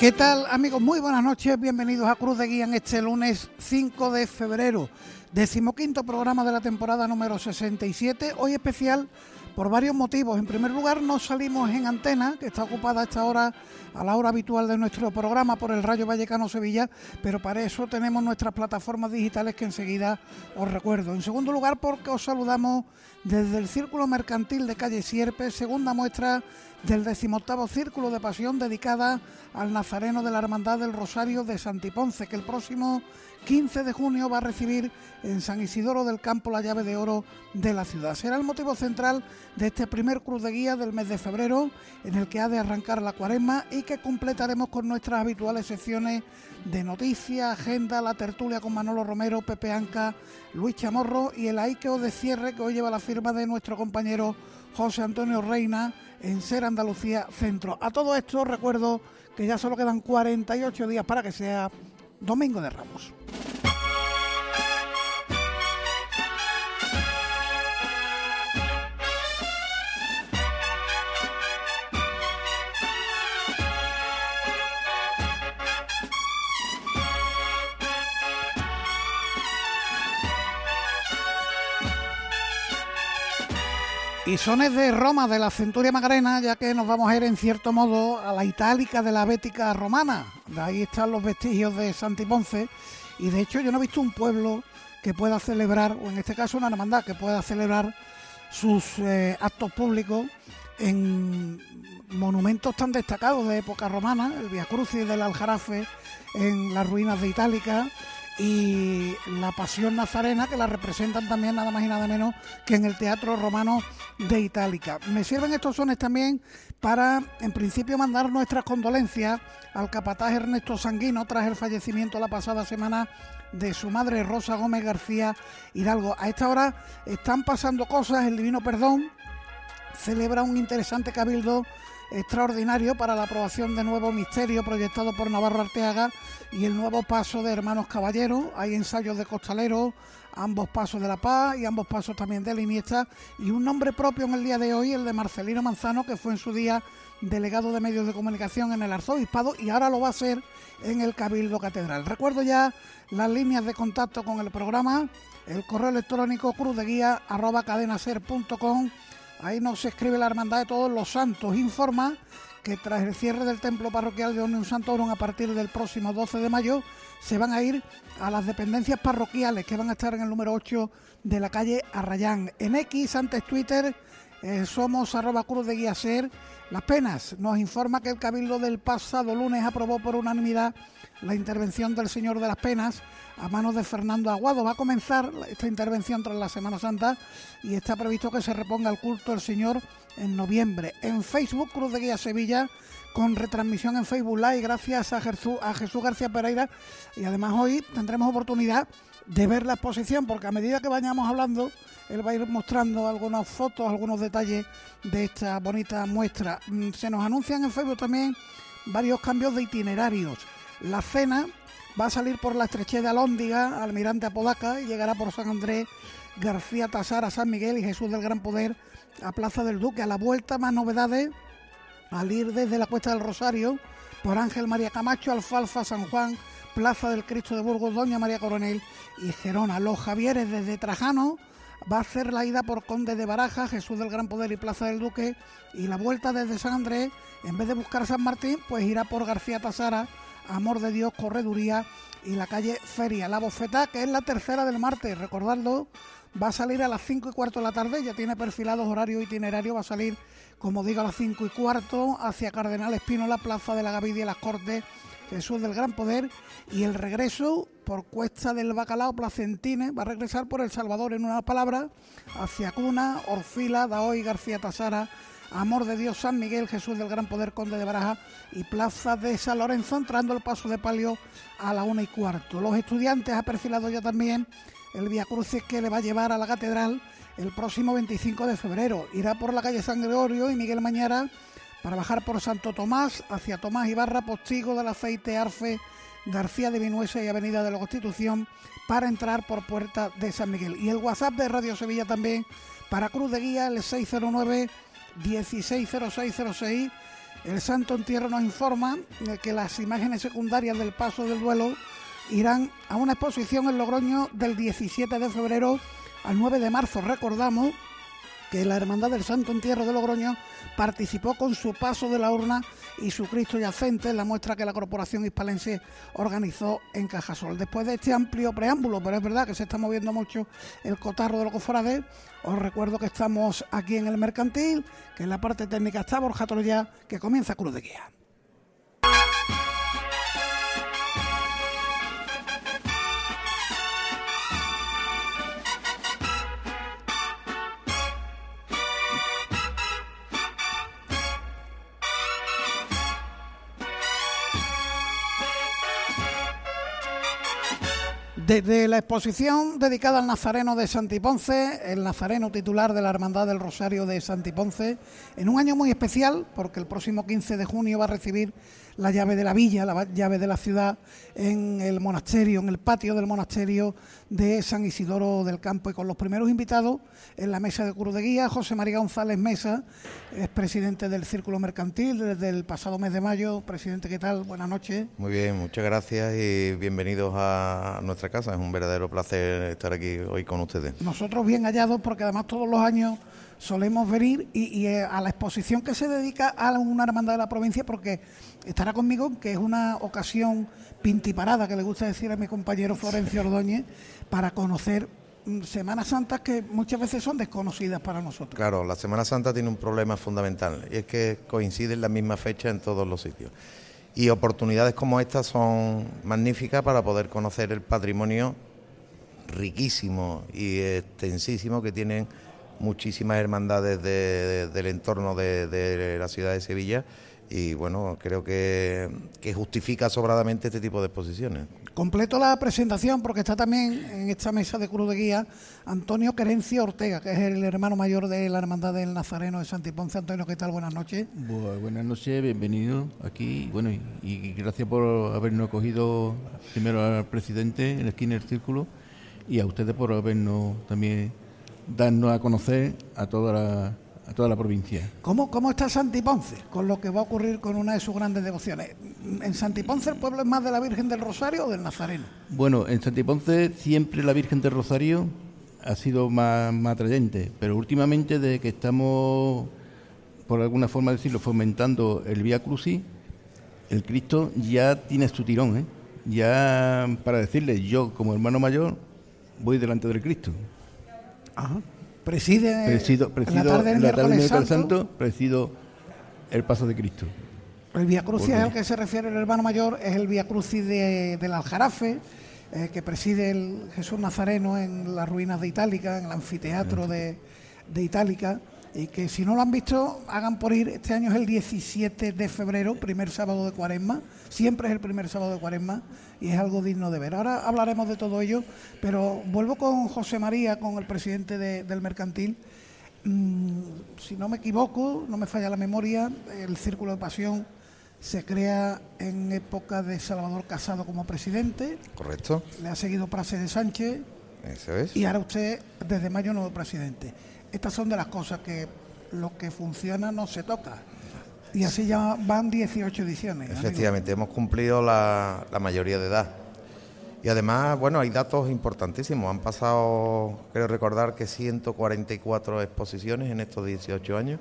¿Qué tal amigos? Muy buenas noches, bienvenidos a Cruz de Guía este lunes 5 de febrero, decimoquinto programa de la temporada número 67, hoy especial por varios motivos. En primer lugar, no salimos en antena, que está ocupada a esta hora, a la hora habitual de nuestro programa por el Rayo Vallecano Sevilla, pero para eso tenemos nuestras plataformas digitales que enseguida os recuerdo. En segundo lugar, porque os saludamos desde el Círculo Mercantil de Calle Sierpe, segunda muestra del decimoctavo Círculo de Pasión dedicada al Nazareno de la Hermandad del Rosario de Santiponce, que el próximo 15 de junio va a recibir en San Isidoro del Campo la llave de oro de la ciudad. Será el motivo central de este primer cruz de guía del mes de febrero, en el que ha de arrancar la cuaresma y que completaremos con nuestras habituales secciones de noticias, agenda, la tertulia con Manolo Romero, Pepe Anca, Luis Chamorro y el aiqueo de cierre que hoy lleva la firma de nuestro compañero José Antonio Reina en Ser Andalucía Centro. A todo esto recuerdo que ya solo quedan 48 días para que sea Domingo de Ramos. Y sones de Roma, de la Centuria Macarena, ya que nos vamos a ir en cierto modo a la itálica de la Bética romana. De ahí están los vestigios de Santiponce. Y de hecho yo no he visto un pueblo que pueda celebrar, o en este caso una hermandad, que pueda celebrar sus eh, actos públicos en monumentos tan destacados de época romana, el Via Crucis del Aljarafe en las ruinas de Itálica, y la Pasión Nazarena, que la representan también nada más y nada menos que en el Teatro Romano de Itálica. Me sirven estos sones también para, en principio, mandar nuestras condolencias al capataz Ernesto Sanguino tras el fallecimiento la pasada semana de su madre Rosa Gómez García Hidalgo. A esta hora están pasando cosas, el Divino Perdón celebra un interesante cabildo extraordinario para la aprobación de nuevo misterio proyectado por Navarro Arteaga y el nuevo paso de Hermanos Caballeros. Hay ensayos de costaleros, ambos pasos de la paz y ambos pasos también de la Iniesta y un nombre propio en el día de hoy, el de Marcelino Manzano, que fue en su día delegado de medios de comunicación en el arzobispado y ahora lo va a ser en el Cabildo Catedral. Recuerdo ya las líneas de contacto con el programa, el correo electrónico cruzdeguía arroba cadenaser.com Ahí nos escribe la Hermandad de Todos los Santos. Informa que tras el cierre del templo parroquial de Unión Santorum a partir del próximo 12 de mayo, se van a ir a las dependencias parroquiales que van a estar en el número 8 de la calle Arrayán. En X, antes Twitter, eh, somos arroba cruz de guía ser. Las penas nos informa que el Cabildo del pasado lunes aprobó por unanimidad la intervención del Señor de las Penas a manos de Fernando Aguado. Va a comenzar esta intervención tras la Semana Santa y está previsto que se reponga el culto del Señor en noviembre. En Facebook, Cruz de Guía Sevilla, con retransmisión en Facebook Live, gracias a Jesús, a Jesús García Pereira. Y además hoy tendremos oportunidad de ver la exposición, porque a medida que vayamos hablando, él va a ir mostrando algunas fotos, algunos detalles de esta bonita muestra. Mm, se nos anuncian en Facebook también varios cambios de itinerarios. La cena va a salir por la estrechez de Alóndiga, Almirante Apodaca, y llegará por San Andrés, García Tasar a San Miguel y Jesús del Gran Poder a Plaza del Duque. A la vuelta, más novedades, al ir desde la Cuesta del Rosario, por Ángel María Camacho, Alfalfa, San Juan, Plaza del Cristo de Burgos, Doña María Coronel y Gerona. Los Javieres desde Trajano va a hacer la ida por Conde de Baraja, Jesús del Gran Poder y Plaza del Duque y la vuelta desde San Andrés, en vez de buscar San Martín, pues irá por García Tasara Amor de Dios, Correduría y la calle Feria. La bofeta, que es la tercera del martes, recordadlo, va a salir a las 5 y cuarto de la tarde, ya tiene perfilados horario itinerario, va a salir, como digo, a las 5 y cuarto hacia Cardenal Espino, la Plaza de la Gavidia, las Cortes, Jesús del Gran Poder y el regreso por Cuesta del Bacalao Placentine, va a regresar por El Salvador en una palabra, hacia Cuna, Orfila, Daoy, García Tasara, Amor de Dios, San Miguel, Jesús del Gran Poder, Conde de Baraja y Plaza de San Lorenzo, entrando el paso de palio a la una y cuarto. Los estudiantes ha perfilado ya también el Via Crucis que le va a llevar a la catedral el próximo 25 de febrero. Irá por la calle San Gregorio y Miguel Mañara para bajar por Santo Tomás hacia Tomás Ibarra, Postigo del Aceite, Arfe, García de Vinuesa y Avenida de la Constitución para entrar por Puerta de San Miguel. Y el WhatsApp de Radio Sevilla también para Cruz de Guía, el 609 160606. El Santo Entierro nos informa que las imágenes secundarias del paso del duelo irán a una exposición en Logroño del 17 de febrero al 9 de marzo. Recordamos que la Hermandad del Santo Entierro de Logroño participó con su paso de la urna y su Cristo yacente en la muestra que la Corporación Hispalense organizó en Cajasol. Después de este amplio preámbulo, pero es verdad que se está moviendo mucho el cotarro de los cofrades, os recuerdo que estamos aquí en el Mercantil, que en la parte técnica está Borja Troya, que comienza Cruz de Guía. Desde la exposición dedicada al Nazareno de Santiponce, el Nazareno titular de la Hermandad del Rosario de Santiponce, en un año muy especial, porque el próximo 15 de junio va a recibir la llave de la villa, la llave de la ciudad, en el monasterio, en el patio del monasterio de San Isidoro del Campo. Y con los primeros invitados en la mesa de Cruz de Guía, José María González Mesa, es presidente del Círculo Mercantil desde el pasado mes de mayo. Presidente, ¿qué tal? Buenas noches. Muy bien, muchas gracias y bienvenidos a nuestra casa. Es un verdadero placer estar aquí hoy con ustedes. Nosotros bien hallados porque además todos los años solemos venir y, eh, a la exposición que se dedica a una hermandad de la provincia, porque estará conmigo, que es una ocasión pintiparada, que le gusta decir a mi compañero Florencio Ordóñez, para conocer mm, Semanas Santas que muchas veces son desconocidas para nosotros. Claro, la Semana Santa tiene un problema fundamental y es que coincide en la misma fecha en todos los sitios. Y oportunidades como estas son magníficas para poder conocer el patrimonio riquísimo y extensísimo que tienen muchísimas hermandades del entorno de, la ciudad de Sevilla y bueno, creo que, justifica sobradamente este tipo de exposiciones. Completo la presentación porque está también en esta mesa de Cruz de Guía Antonio Querencia Ortega, que es el hermano mayor de la Hermandad del Nazareno de Santiponce. Antonio, ¿qué tal? Buenas noches. buenas noches, bienvenido aquí. Bueno, y, gracias por habernos acogido primero al presidente en el esquina del círculo y a ustedes por habernos también darnos a conocer a toda la, a toda la provincia. ¿Cómo, ¿Cómo está Santiponce con lo que va a ocurrir con una de sus grandes devociones? ¿En Santiponce el pueblo es más de la Virgen del Rosario o del Nazareno? Bueno, en Santiponce siempre la Virgen del Rosario ha sido más, más atrayente, pero últimamente desde que estamos, por alguna forma decirlo, fomentando el Vía Crucis, el Cristo ya tiene su tirón, ¿eh? Ya para decirle, yo como hermano mayor voy delante del Cristo. Preside presido, presido, la tarde, la tarde Santo, Santo, presido el paso de Cristo. El Vía Crucis al que se refiere el hermano mayor es el Vía Crucis de, del Aljarafe, eh, que preside el Jesús Nazareno en las ruinas de Itálica, en el anfiteatro de, de Itálica y que si no lo han visto, hagan por ir. Este año es el 17 de febrero, primer sábado de cuaresma. Siempre es el primer sábado de cuaresma y es algo digno de ver. Ahora hablaremos de todo ello, pero vuelvo con José María, con el presidente del mercantil. Mm, si no me equivoco, no me falla la memoria, el Círculo de Pasión se crea en época de Salvador Casado como presidente. Correcto. Le ha seguido Prase de Sánchez. Eso es. Y ahora usted, desde mayo, nuevo presidente estas son de las cosas que lo que funciona no se toca. Y así ya van 18 ediciones. Efectivamente, hemos cumplido la, mayoría de edad. Y además, bueno, hay datos importantísimos. Han pasado, creo recordar que 144 exposiciones en estos 18 años.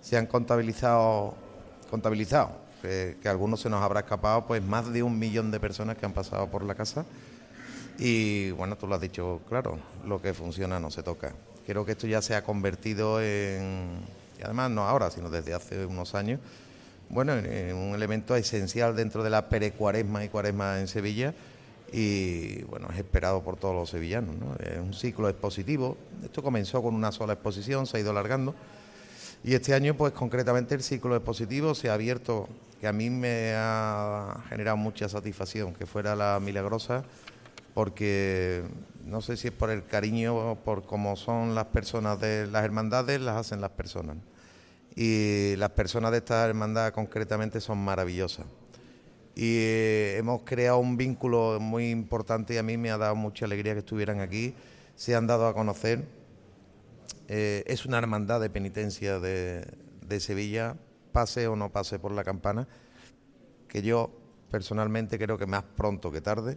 Se han contabilizado, contabilizado que, que algunos se nos habrá escapado, pues más de un millón de personas que han pasado por la casa. Y bueno, tú lo has dicho claro, lo que funciona no se toca. Creo que esto ya se ha convertido en, y además no ahora, sino desde hace unos años, bueno, en, un elemento esencial dentro de la perecuaresma y cuaresma en Sevilla y bueno, es esperado por todos los sevillanos. ¿no? Es un ciclo expositivo. Esto comenzó con una sola exposición, se ha ido alargando. Y este año, pues concretamente el ciclo expositivo se ha abierto, que a mí me ha generado mucha satisfacción, que fuera la milagrosa, porque no sé si es por el cariño o por cómo son las personas de las hermandades, las hacen las personas. Y las personas de esta hermandad concretamente son maravillosas. y eh, hemos creado un vínculo muy importante y a mí me ha dado mucha alegría que estuvieran aquí, se han dado a conocer. Eh, es una hermandad de penitencia de, de Sevilla, pase o no pase por la campana, que yo personalmente creo que más pronto que tarde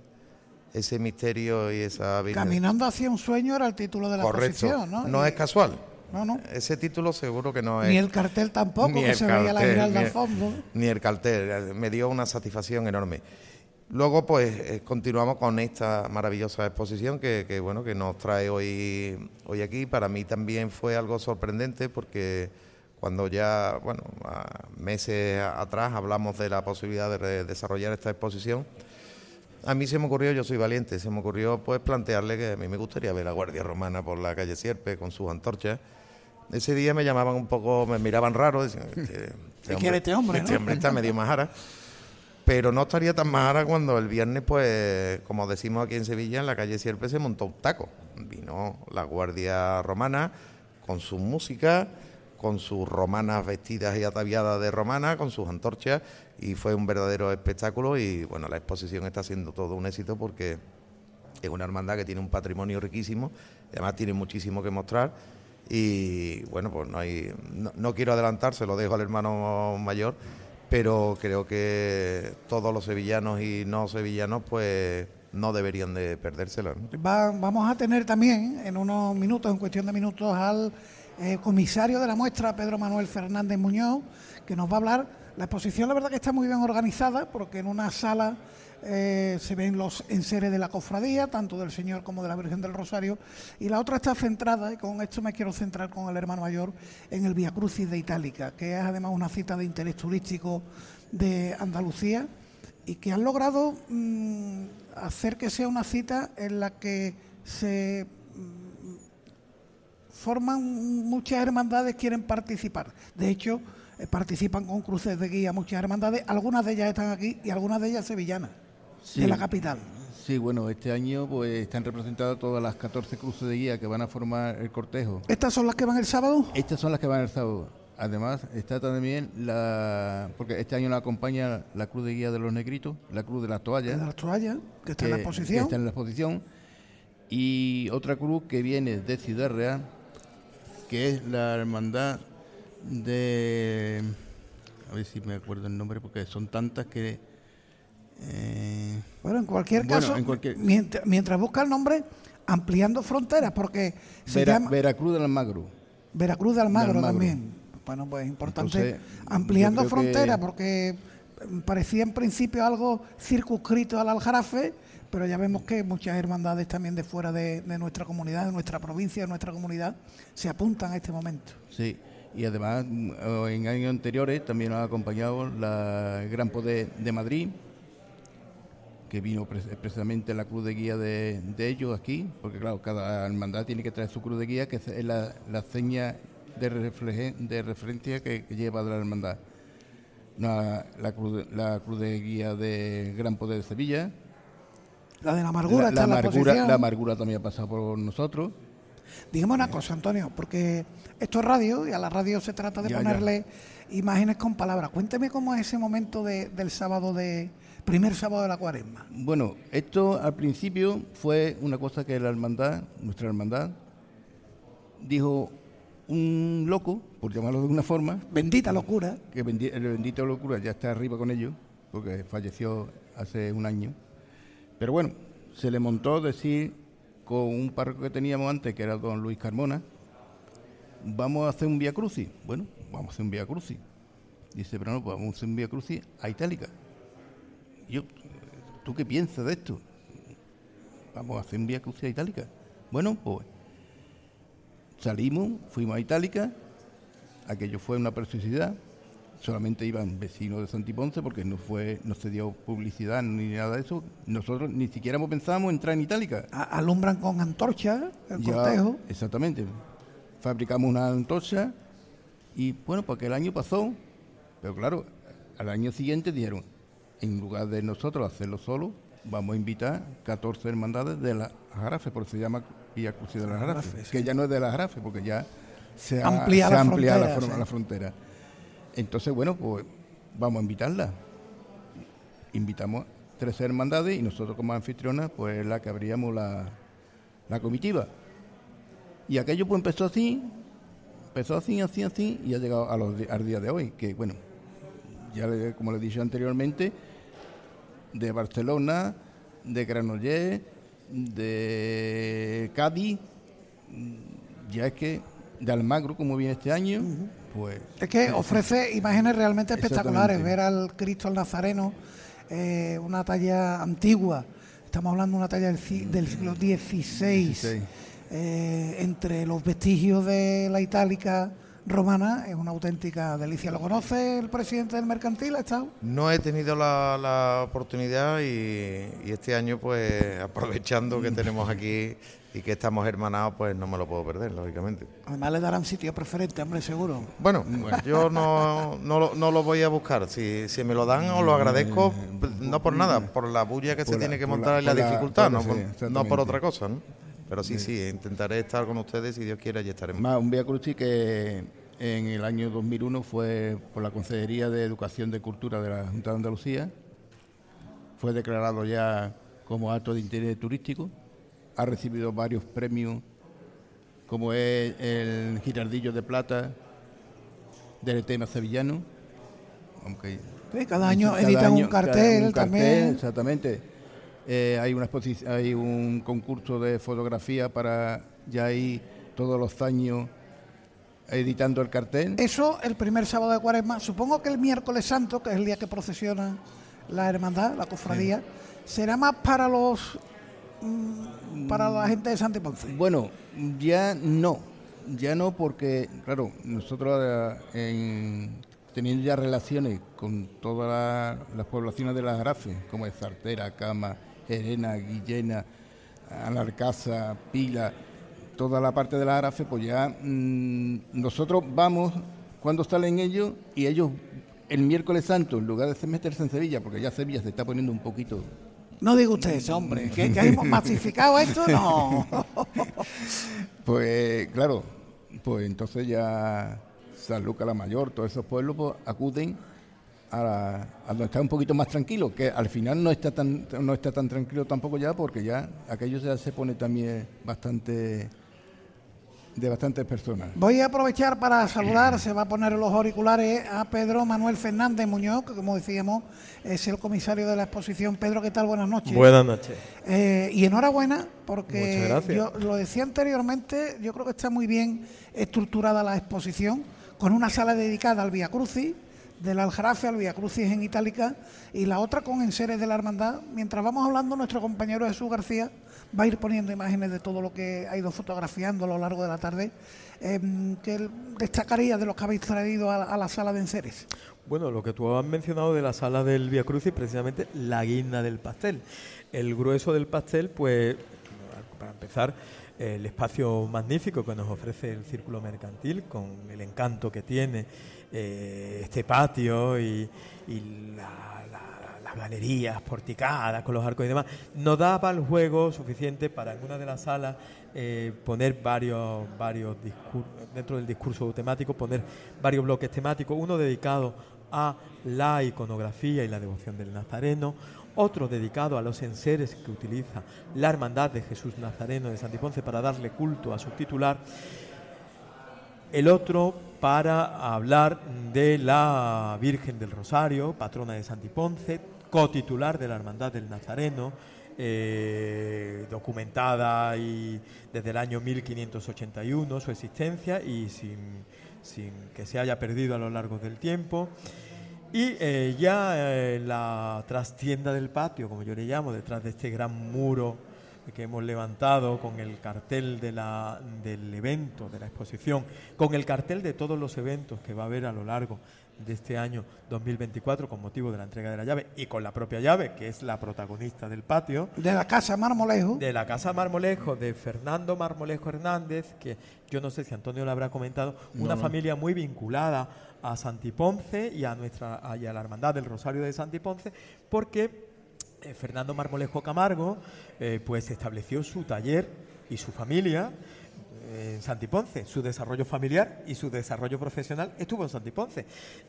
ese misterio y esa Caminando hacia un sueño era el título de la Correcto. ¿no? No es casual. No, no. Ese título seguro que no es. Ni el cartel tampoco, que se veía la Giralda al fondo. Ni el cartel. Me dio una satisfacción enorme. Luego, pues, eh, continuamos con esta maravillosa exposición que, que, bueno, que nos trae hoy, hoy aquí. Para mí también fue algo sorprendente porque cuando ya, bueno, meses atrás hablamos de la posibilidad de desarrollar esta exposición, a mí se me ocurrió, yo soy valiente, se me ocurrió pues plantearle que a mí me gustaría ver a Guardia Romana por la calle Sierpe con sus antorchas. Ese día me llamaban un poco, me miraban raro, decían, este, este hombre, este hombre, este hombre está medio majara. Pero no estaría tan majara cuando el viernes, pues, como decimos aquí en Sevilla, en la calle Sierpe se montó un taco. Vino la Guardia Romana con su música, con sus romanas vestidas y ataviadas de romana, con sus antorchas, y fue un verdadero espectáculo y bueno, la exposición está siendo todo un éxito porque es una hermandad que tiene un patrimonio riquísimo, y además tiene muchísimo que mostrar y bueno, pues no hay, no, quiero adelantar, se lo dejo al hermano mayor, pero creo que todos los sevillanos y no sevillanos pues no deberían de perdérselo. vamos a tener también en unos minutos, en cuestión de minutos, al eh, comisario de la muestra, Pedro Manuel Fernández Muñoz, que nos va a hablar. La exposición, la verdad, que está muy bien organizada, porque en una sala eh, se ven los enseres de la cofradía, tanto del Señor como de la Virgen del Rosario, y la otra está centrada, y con esto me quiero centrar con el hermano mayor, en el Via Crucis de Itálica, que es además una cita de interés turístico de Andalucía y que han logrado mm, hacer que sea una cita en la que se forman muchas hermandades, quieren participar. De hecho, eh, participan con cruces de guía muchas hermandades, algunas de ellas están aquí y algunas de ellas sevillanas, de la capital. Sí, bueno, este año pues están representadas todas las 14 cruces de guía que van a formar el cortejo. ¿Estas son las que van el sábado? Estas son las que van el sábado. Además, está también la. Porque este año la acompaña la Cruz de Guía de los Negritos, la Cruz de las Toallas. De las Toallas, que está en la exposición. está en la exposición. Y otra cruz que viene de Ciudad Real, que es la hermandad de... A ver si me acuerdo el nombre, porque son tantas que... Eh, bueno, en cualquier caso, Mientras, busca el nombre, ampliando fronteras, porque se llama... Veracruz del Almagro. Veracruz del Almagro, también. Bueno, pues es importante ampliando fronteras, porque parecía en principio algo circunscrito al Aljarafe, pero ya vemos que muchas hermandades también de fuera de, nuestra comunidad, de nuestra provincia, de nuestra comunidad, se apuntan a este momento. Sí, y además mm, en años anteriores también nos ha acompañado la Gran Poder de Madrid, que vino precisamente la cruz de guía de, ellos aquí, porque claro, cada hermandad tiene que traer su cruz de guía, que es la, seña de, de referencia que, lleva de la hermandad. La, la, cruz, la cruz de guía de Gran Poder de Sevilla, la de la amargura. La, amargura, la, amargura también ha pasado por nosotros. Digamos una cosa, Antonio, porque esto es radio y a la radio se trata de ponerle imágenes con palabras. Cuénteme cómo es ese momento del sábado de primer sábado de la cuaresma. Bueno, esto al principio fue una cosa que la hermandad, nuestra hermandad, dijo un loco, por llamarlo de una forma. Bendita locura. Que bendi el bendito locura ya está arriba con ellos, porque falleció hace un año. Pero bueno, se le montó decir con un párroco que teníamos antes, que era don Luis Carmona, vamos a hacer un Vía Crucis. Bueno, vamos a hacer un Vía Crucis. Dice, pero no, pues vamos a hacer un Vía Crucis a Itálica. yo, ¿tú qué piensas de esto? Vamos a hacer un Vía Crucis a Itálica. Bueno, pues salimos, fuimos a Itálica, aquello fue una preciosidad, solamente iban vecinos de Santiponce porque no fue no se dio publicidad ni nada de eso. Nosotros ni siquiera pensábamos entrar en Itálica. alumbran con antorcha el cortejo. Exactamente. Fabricamos una antorcha y bueno, porque el año pasó, pero claro, al año siguiente dijeron, en lugar de nosotros hacerlo solo, vamos a invitar 14 hermandades de la Jarafe, por eso se llama Vía Cruz de la Jarafe, que ya no es de la Jarafe, porque ya se ha ampliado la, la frontera. Entonces, bueno, pues vamos a invitarla. invitamos 13 hermandades y nosotros como anfitrionas, pues la que abríamos la, la comitiva. Y aquello pues empezó así, empezó así, así, así, y ha llegado a los, al día de hoy, que bueno, ya como le dicho anteriormente, de Barcelona, de Granollers, de Cádiz, ya es que de Almagro, como viene este año, pues... Es que ofrece imágenes realmente espectaculares, ver al Cristo al Nazareno, eh, una talla antigua, estamos hablando de una talla del, del siglo XVI, eh, entre los vestigios de la itálica romana es una auténtica delicia. ¿Lo conoce el presidente del mercantil? ¿Ha estado? No he tenido la, oportunidad y, este año, pues aprovechando que tenemos aquí y que estamos hermanados, pues no me lo puedo perder, lógicamente. Además le darán sitio preferente, hombre, seguro. Bueno, yo no, no, no, lo voy a buscar. Si, si me lo dan, os lo agradezco, no por nada, por la bulla que se tiene que montar y la, dificultad, no, por, no por otra cosa, ¿no? Pero sí, sí, intentaré estar con ustedes, si Dios quiere, y estaremos. Más, un Vía Crucis que en el año 2001 fue por la Consejería de Educación de Cultura de la Junta de Andalucía. Fue declarado ya como acto de interés turístico ha recibido varios premios, como es el Girardillo de Plata del tema sevillano. Aunque cada año editan un cartel, también. Exactamente. Eh, hay una hay un concurso de fotografía para ya ahí todos los años editando el cartel. Eso el primer sábado de Cuaresma. Supongo que el miércoles santo, que es el día que procesiona la hermandad, la cofradía, será más para los Mm, para la gente de Santa Ponce? Bueno, ya no, ya no porque, claro, nosotros eh, teniendo ya relaciones con todas las poblaciones de las Arafes, como es Sartera, Cama, Gerena, Guillena, Alarcaza, Pila, toda la parte de las Arafes, pues ya mm, nosotros vamos cuando salen ellos y ellos el miércoles santo, en lugar de meterse en Sevilla, porque ya Sevilla se está poniendo un poquito no diga usted eso, hombre, que, que hemos masificado esto, no. pues claro, pues entonces ya San Lucas la Mayor, todos esos pueblos pues, acuden a, donde está un poquito más tranquilo, que al final no está tan no está tan tranquilo tampoco ya, porque ya aquello ya se pone también bastante de bastantes personas. Voy a aprovechar para saludar, se va a poner los auriculares a Pedro Manuel Fernández Muñoz, que como decíamos es el comisario de la exposición. Pedro, ¿qué tal? Buenas noches. Buenas noches. Eh, y enhorabuena, porque yo lo decía anteriormente, yo creo que está muy bien estructurada la exposición, con una sala dedicada al Via Crucis, del Aljarafe al Via Crucis en Itálica, y la otra con enseres de la Hermandad. Mientras vamos hablando, nuestro compañero Jesús García va a ir poniendo imágenes de todo lo que ha ido fotografiando a lo largo de la tarde. Eh, ¿Qué destacaría de los que habéis traído a, la sala de enseres? Bueno, lo que tú has mencionado de la sala del Via Crucis, precisamente la guinda del pastel. El grueso del pastel, pues, para empezar, el espacio magnífico que nos ofrece el círculo mercantil, con el encanto que tiene eh, este patio y, la las galerías porticadas con los arcos y demás, no daba el juego suficiente para en una de las salas eh, poner varios, varios dentro del discurso temático, poner varios bloques temáticos, uno dedicado a la iconografía y la devoción del Nazareno, otro dedicado a los enseres que utiliza la Hermandad de Jesús Nazareno de Santiponce para darle culto a su titular, el otro para hablar de la Virgen del Rosario, patrona de Santiponce, cotitular de la Hermandad del Nazareno, eh, documentada y desde el año 1581 su existencia y sin, que se haya perdido a lo largo del tiempo. Y eh, ya en la trastienda del patio, como yo le llamo, detrás de este gran muro que hemos levantado con el cartel de la, del evento, de la exposición, con el cartel de todos los eventos que va a haber a lo largo de este año 2024 con motivo de la entrega de la llave y con la propia llave, que es la protagonista del patio. De la Casa Marmolejo. De la Casa Marmolejo, de Fernando Marmolejo Hernández, que yo no sé si Antonio lo habrá comentado, una familia muy vinculada a Santiponce y a, nuestra, y a la Hermandad del Rosario de Santiponce, porque eh, Fernando Marmolejo Camargo eh, pues estableció su taller y su familia en Santiponce. Su desarrollo familiar y su desarrollo profesional estuvo en Santiponce.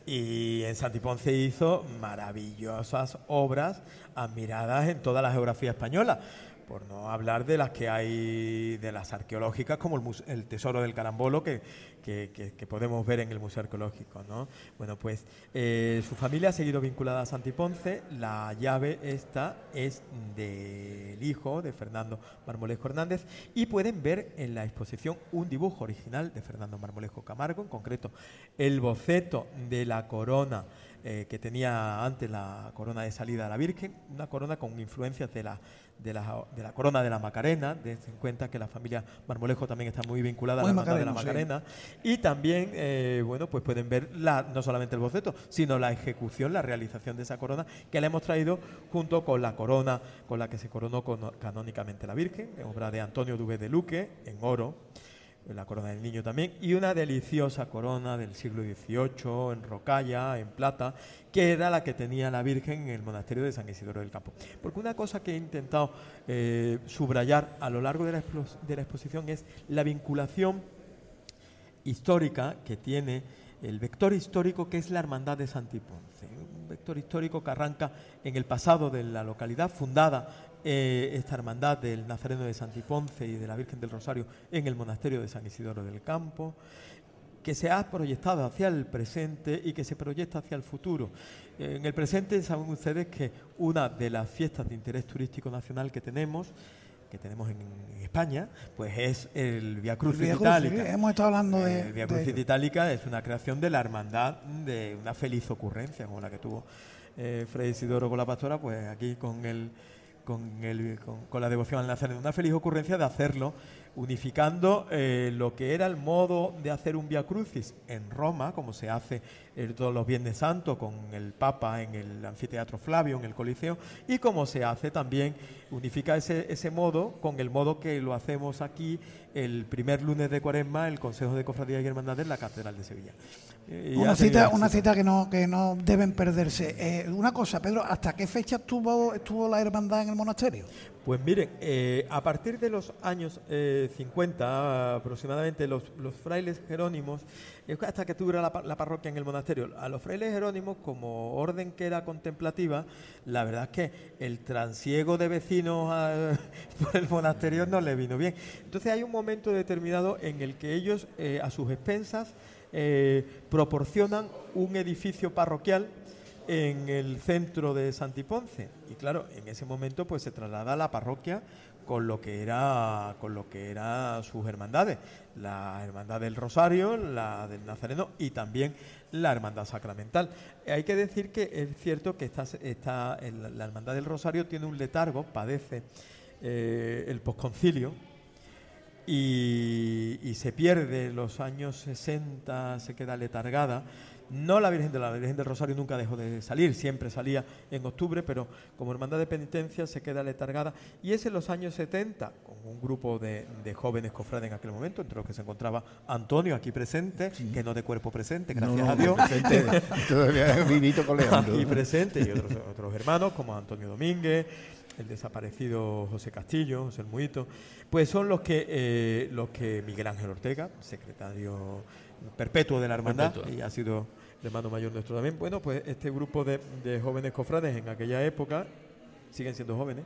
Y en Santiponce hizo maravillosas obras admiradas en toda la geografía española por no hablar de las que hay, de las arqueológicas, como el, Tesoro del Carambolo, que, que, podemos ver en el Museo Arqueológico. ¿no? Bueno, pues eh, su familia ha seguido vinculada a Santiponce. La llave esta es del hijo de Fernando Marmolejo Hernández y pueden ver en la exposición un dibujo original de Fernando Marmolejo Camargo, en concreto el boceto de la corona eh, que tenía antes la corona de salida a la Virgen, una corona con influencias de la de la, de la corona de la Macarena, dense en cuenta que la familia Marmolejo también está muy vinculada a la Macarena, de la Macarena, y también, eh, bueno, pues pueden ver la, no solamente el boceto, sino la ejecución, la realización de esa corona que le hemos traído junto con la corona con la que se coronó canónicamente la Virgen, obra de Antonio Duve de Luque, en oro, la corona del niño también, y una deliciosa corona del siglo XVIII en rocalla, en plata, que era la que tenía la Virgen en el monasterio de San Isidoro del Campo. Porque una cosa que he intentado eh, subrayar a lo largo de la, de la exposición es la vinculación histórica que tiene el vector histórico que es la Hermandad de Santiponce, un vector histórico que arranca en el pasado de la localidad, fundada eh, esta hermandad del Nazareno de Santiponce y de la Virgen del Rosario en el monasterio de San Isidoro del Campo, que se ha proyectado hacia el presente y que se proyecta hacia el futuro. Eh, en el presente saben ustedes que una de las fiestas de interés turístico nacional que tenemos que tenemos en, España, pues es el Via Crucis Itálica. hemos estado hablando de... El Via Crucis Itálica es una creación de la hermandad de una feliz ocurrencia como la que tuvo eh, Fray Isidoro con la pastora, pues aquí con el con, el, con, la devoción al Nazareno. Una feliz ocurrencia de hacerlo unificando eh, lo que era el modo de hacer un Via Crucis en Roma, como se hace eh, todos los Viernes Santos con el Papa en el anfiteatro Flavio, en el Coliseo, y como se hace también, unifica ese, ese modo con el modo que lo hacemos aquí el primer lunes de Cuaresma, el Consejo de Cofradía y Hermandades en la Catedral de Sevilla. Eh, una cita, una cita que no, que no deben perderse. Eh, una cosa, Pedro, ¿hasta qué fecha estuvo, estuvo la hermandad en el monasterio? Pues miren, eh, a partir de los años 50 aproximadamente, los, frailes jerónimos, hasta que tuviera la, parroquia en el monasterio, a los frailes jerónimos, como orden que era contemplativa, la verdad es que el transiego de vecinos por el monasterio no le vino bien. Entonces hay un momento determinado en el que ellos, a sus expensas, eh, proporcionan un edificio parroquial en el centro de Santiponce. Y claro en ese momento pues se traslada a la parroquia con lo que era con lo que era sus hermandades. La hermandad del Rosario la del Nazareno y también la hermandad sacramental. Hay que decir que es cierto que esta, esta la hermandad del Rosario tiene un letargo padece eh, el posconcilio y, se pierde los años 60, se queda letargada. No la Virgen de la Virgen del Rosario nunca dejó de salir, siempre salía en octubre, pero como hermandad de penitencia se queda letargada. Y es en los años 70, con un grupo de, jóvenes cofrades en aquel momento, entre los que se encontraba Antonio aquí presente, que no de cuerpo presente, gracias a Dios. todavía Aquí presente, y otros, otros hermanos como Antonio Domínguez el desaparecido José Castillo, José el Muito, pues son los que, eh, los que Miguel Ángel Ortega, secretario perpetuo de la hermandad, y ha sido hermano mayor nuestro también. Bueno, pues este grupo de, jóvenes cofrades en aquella época, siguen siendo jóvenes,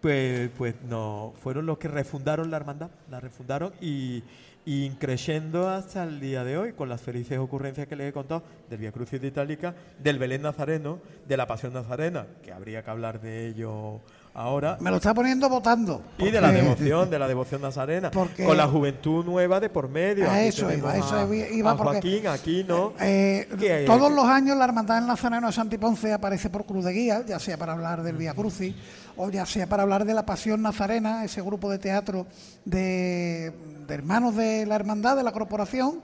pues, pues no, fueron los que refundaron la hermandad, la refundaron y, y creciendo hasta el día de hoy con las felices ocurrencias que les he contado del Via Crucis de Itálica, del Belén Nazareno, de la Pasión Nazarena, que habría que hablar de ello ahora. Me lo está poniendo votando. Y de la devoción, de la devoción nazarena. con la juventud nueva de por medio. A eso iba, eso iba Joaquín, aquí, ¿no? Eh, todos los años la Hermandad del Nazareno de Santiponce aparece por Cruz de Guía, ya sea para hablar del Vía Crucis o ya sea para hablar de la Pasión Nazarena, ese grupo de teatro de, de hermanos de la Hermandad, de la Corporación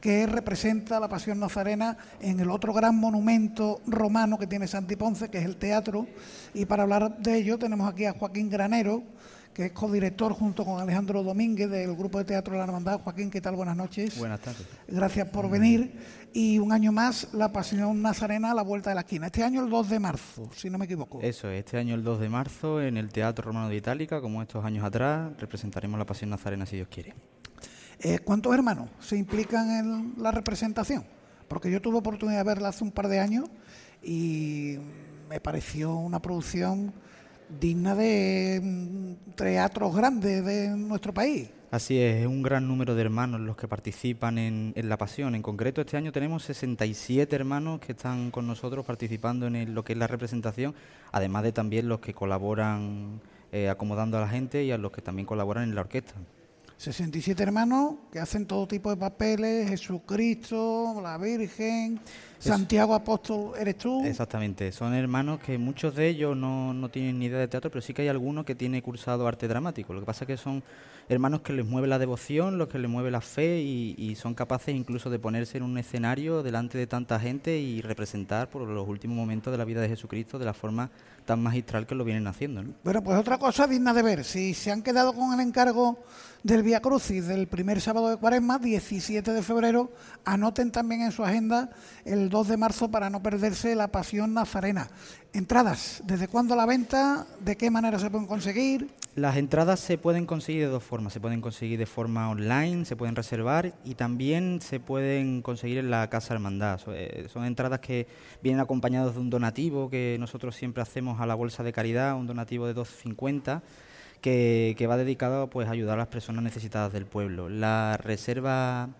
que representa la Pasión Nazarena en el otro gran monumento romano que tiene Santiponce, que es el teatro. Y para hablar de ello tenemos aquí a Joaquín Granero, que es codirector junto con Alejandro Domínguez del Grupo de Teatro la Hermandad. Joaquín, ¿qué tal? Buenas noches. Buenas tardes. Gracias por venir. Y un año más, la Pasión Nazarena a la vuelta de la esquina. Este año el 2 de marzo, si no me equivoco. Eso, este año el 2 de marzo en el Teatro Romano de Itálica, como estos años atrás, representaremos la Pasión Nazarena si Dios quiere. Eh, ¿Cuántos hermanos se implican en la representación? Porque yo tuve oportunidad de verla hace un par de años y me pareció una producción digna de mm, teatros grandes de nuestro país. Así es, es un gran número de hermanos los que participan en, en, La Pasión. En concreto, este año tenemos 67 hermanos que están con nosotros participando en el- lo que es la representación, además de también los que colaboran eh, acomodando a la gente y a los que también colaboran en la orquesta. 67 hermanos que hacen todo tipo de papeles, Jesucristo, la Virgen, Santiago Apóstol, ¿eres tú? Exactamente, son hermanos que muchos de ellos no, no tienen ni idea de teatro, pero sí que hay alguno que tiene cursado arte dramático. Lo que pasa es que son hermanos que les mueve la devoción, los que les mueve la fe y, y son capaces incluso de ponerse en un escenario delante de tanta gente y representar por los últimos momentos de la vida de Jesucristo de la forma tan magistral que lo vienen haciendo. ¿no? Bueno, pues otra cosa digna de ver. Si se han quedado con el encargo del Via Crucis del primer sábado de Cuaresma, 17 de febrero, anoten también en su agenda el 2 de marzo para no perderse la Pasión Nazarena. Entradas, ¿desde cuándo la venta? ¿De qué manera se pueden conseguir? Las entradas se pueden conseguir de dos formas. Se pueden conseguir de forma online, se pueden reservar y también se pueden conseguir en la Casa Hermandad. Eh, Son entradas que vienen acompañadas de un donativo que nosotros siempre hacemos a la Bolsa de Caridad, un donativo de 2,50 que, va dedicado pues, a ayudar a las personas necesitadas del pueblo. La reserva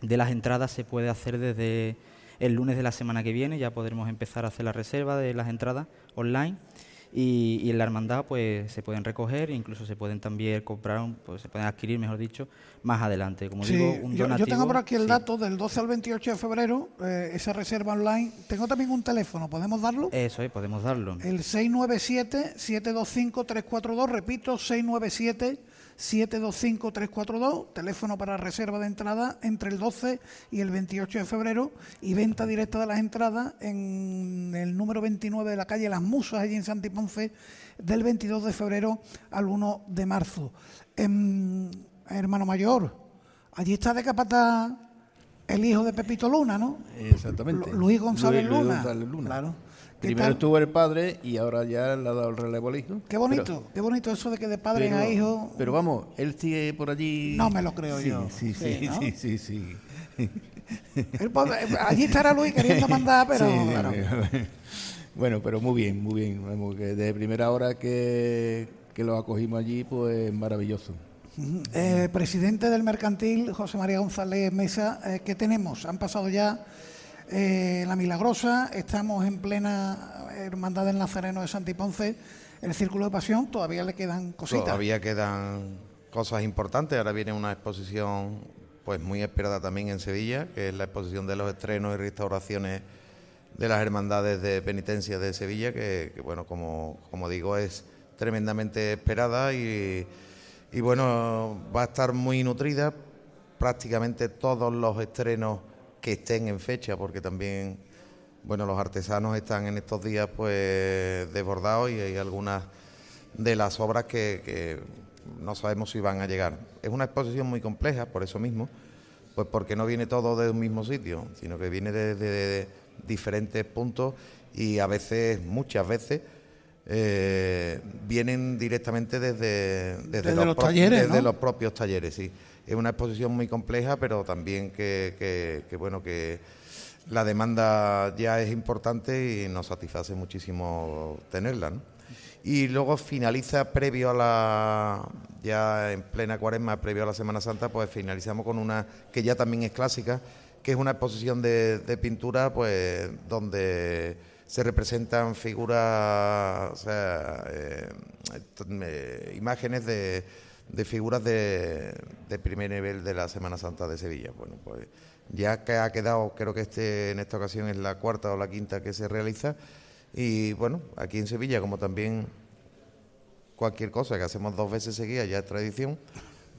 de las entradas se puede hacer desde el lunes de la semana que viene, ya podremos empezar a hacer la reserva de las entradas online y, y en la hermandad pues se pueden recoger, incluso se pueden también comprar, pues se pueden adquirir, mejor dicho, más adelante. Como Sí, digo, un yo, yo donativo. tengo por aquí el sí. dato del 12 al 28 de febrero, eh, esa reserva online. Tengo también un teléfono, ¿podemos darlo? Eso es, podemos darlo. El 697-725-342, repito, 697-725-342, teléfono para reserva de entrada entre el 12 y el 28 de febrero y venta directa de las entradas en el número 29 de la calle Las Musas, allí en Santiponce, del 22 de febrero al 1 de marzo. Em, hermano mayor, allí está de capata el hijo de Pepito Luna, ¿no? Exactamente. Lu- Luis González Luis- Luis Luna. González Luna. Claro. ¿Qué Primero tal? estuvo el padre y ahora ya le ha dado el relevo al hijo. Qué bonito, qué bonito eso de que de padre Pero, a hijo. pero vamos, él sigue por allí. No me lo creo Sí, yo. Sí, sí, Sí, ¿no? sí, sí, allí estará Luis queriendo mandar, pero. Sí. Bueno, pero muy bien, muy bien. Vamos, que de primera hora que, que lo acogimos allí, pues maravilloso. Eh, presidente del mercantil, José María González Mesa, eh, ¿qué tenemos? Han pasado ya eh, la Milagrosa, estamos en plena Hermandad del Nazareno de Santiponce, el Círculo de Pasión, todavía le quedan cositas. Todavía quedan cosas importantes. Ahora viene una exposición pues muy esperada también en Sevilla, que es la exposición de los estrenos y restauraciones de las hermandades de penitencia de Sevilla, que, bueno, como, como digo, es tremendamente esperada y, y bueno, va a estar muy nutrida prácticamente todos los estrenos que estén en fecha, porque también bueno, los artesanos están en estos días pues desbordados y hay algunas de las obras que, que no sabemos si van a llegar. Es una exposición muy compleja, por eso mismo, pues porque no viene todo de un mismo sitio, sino que viene de, de- de diferentes puntos y a veces, muchas veces, eh, vienen directamente desde, desde, Desde los talleres, desde ¿no? los propios talleres, sí. Es una exposición muy compleja, pero también que, que- bueno que la demanda ya es importante y nos satisface muchísimo tenerla. Y luego finaliza previo a la ya en plena cuaresma, previo a la Semana Santa, pues finalizamos con una que ya también es clásica, que es una exposición de, de pintura, pues donde se representan figuras, o sea, eh, eh, imágenes de, de figuras de, de primer nivel de la Semana Santa de Sevilla. Bueno, pues ya que ha quedado, creo que este en esta ocasión es la cuarta o la quinta que se realiza. Y bueno, aquí en Sevilla, como también cualquier cosa que hacemos dos veces seguidas, ya es tradición,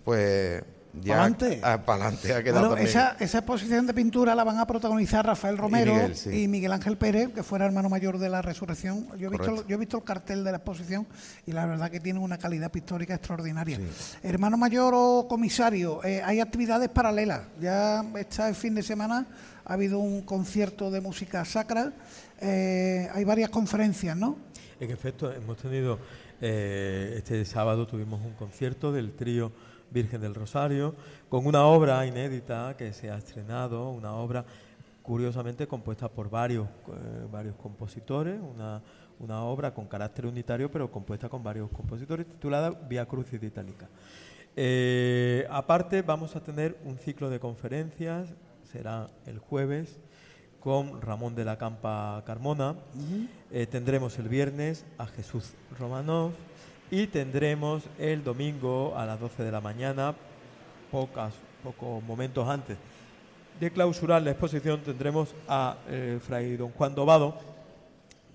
pues ya Pa'lante. para adelante ha quedado Bueno, también. esa, esa exposición de pintura la van a protagonizar Rafael Romero y Miguel. Ángel Pérez, que fuera hermano mayor de la Resurrección. Yo he, visto, Correcto. yo he visto el cartel de la exposición y la verdad que tiene una calidad pictórica extraordinaria. Hermano mayor o comisario, eh, hay actividades paralelas. Ya este fin de semana ha habido un concierto de música sacra, eh, hay varias conferencias, ¿no? En efecto, hemos tenido Eh, este sábado tuvimos un concierto del trío Virgen del Rosario con una obra inédita que se ha estrenado, una obra curiosamente compuesta por varios, eh, varios compositores, una, una obra con carácter unitario pero compuesta con varios compositores titulada Via Crucis de Itálica. Eh, aparte vamos a tener un ciclo de conferencias, será el jueves con Ramón de la Campa Carmona. Eh, tendremos el viernes a Jesús Romanov y tendremos el domingo a las 12 de la mañana, pocas, pocos momentos antes de clausurar la exposición, tendremos a eh, Fray Don Juan Dobado,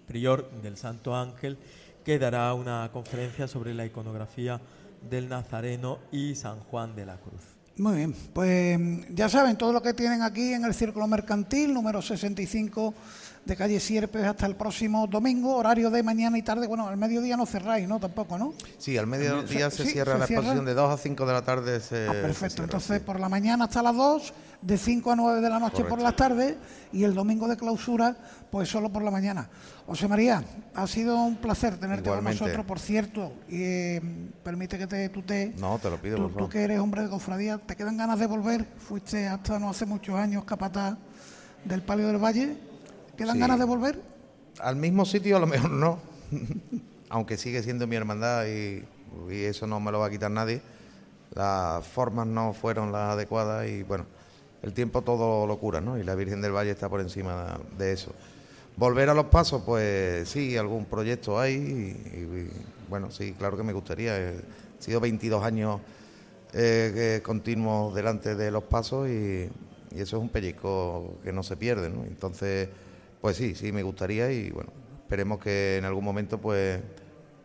prior del Santo Ángel, que dará una conferencia sobre la iconografía del Nazareno y San Juan de la Cruz. Muy bien, pues ya saben todo lo que tienen aquí en el Círculo Mercantil, número 65 de calle Sierpes hasta el próximo domingo, horario de mañana y tarde. Bueno, al mediodía no cerráis, ¿no? Tampoco, ¿no? Sí, al mediodía se, cierra la exposición de 2 a 5 de la tarde. Se, ah, perfecto, entonces por la mañana hasta las 2, de 5 a 9 de la noche por las tardes y el domingo de clausura, pues solo por la mañana. José María, ha sido un placer tenerte con nosotros, por cierto, y eh, permite que te tutee. No, te lo pido, tú, por favor. Tú que eres hombre de cofradía, ¿te quedan ganas de volver? Fuiste hasta no hace muchos años capataz del Palio del Valle ¿Quedan ganas de volver? Al mismo sitio a lo mejor no, aunque sigue siendo mi hermandad y, eso no me lo va a quitar nadie. Las formas no fueron las adecuadas y bueno, el tiempo todo lo cura, ¿no? Y la Virgen del Valle está por encima de eso. Volver a los pasos, pues sí, algún proyecto hay y, bueno, sí, claro que me gustaría. He sido 22 años eh, continuos delante de los pasos y, y, eso es un pellizco que no se pierde, ¿no? Entonces pues sí, sí, me gustaría y bueno, esperemos que en algún momento pues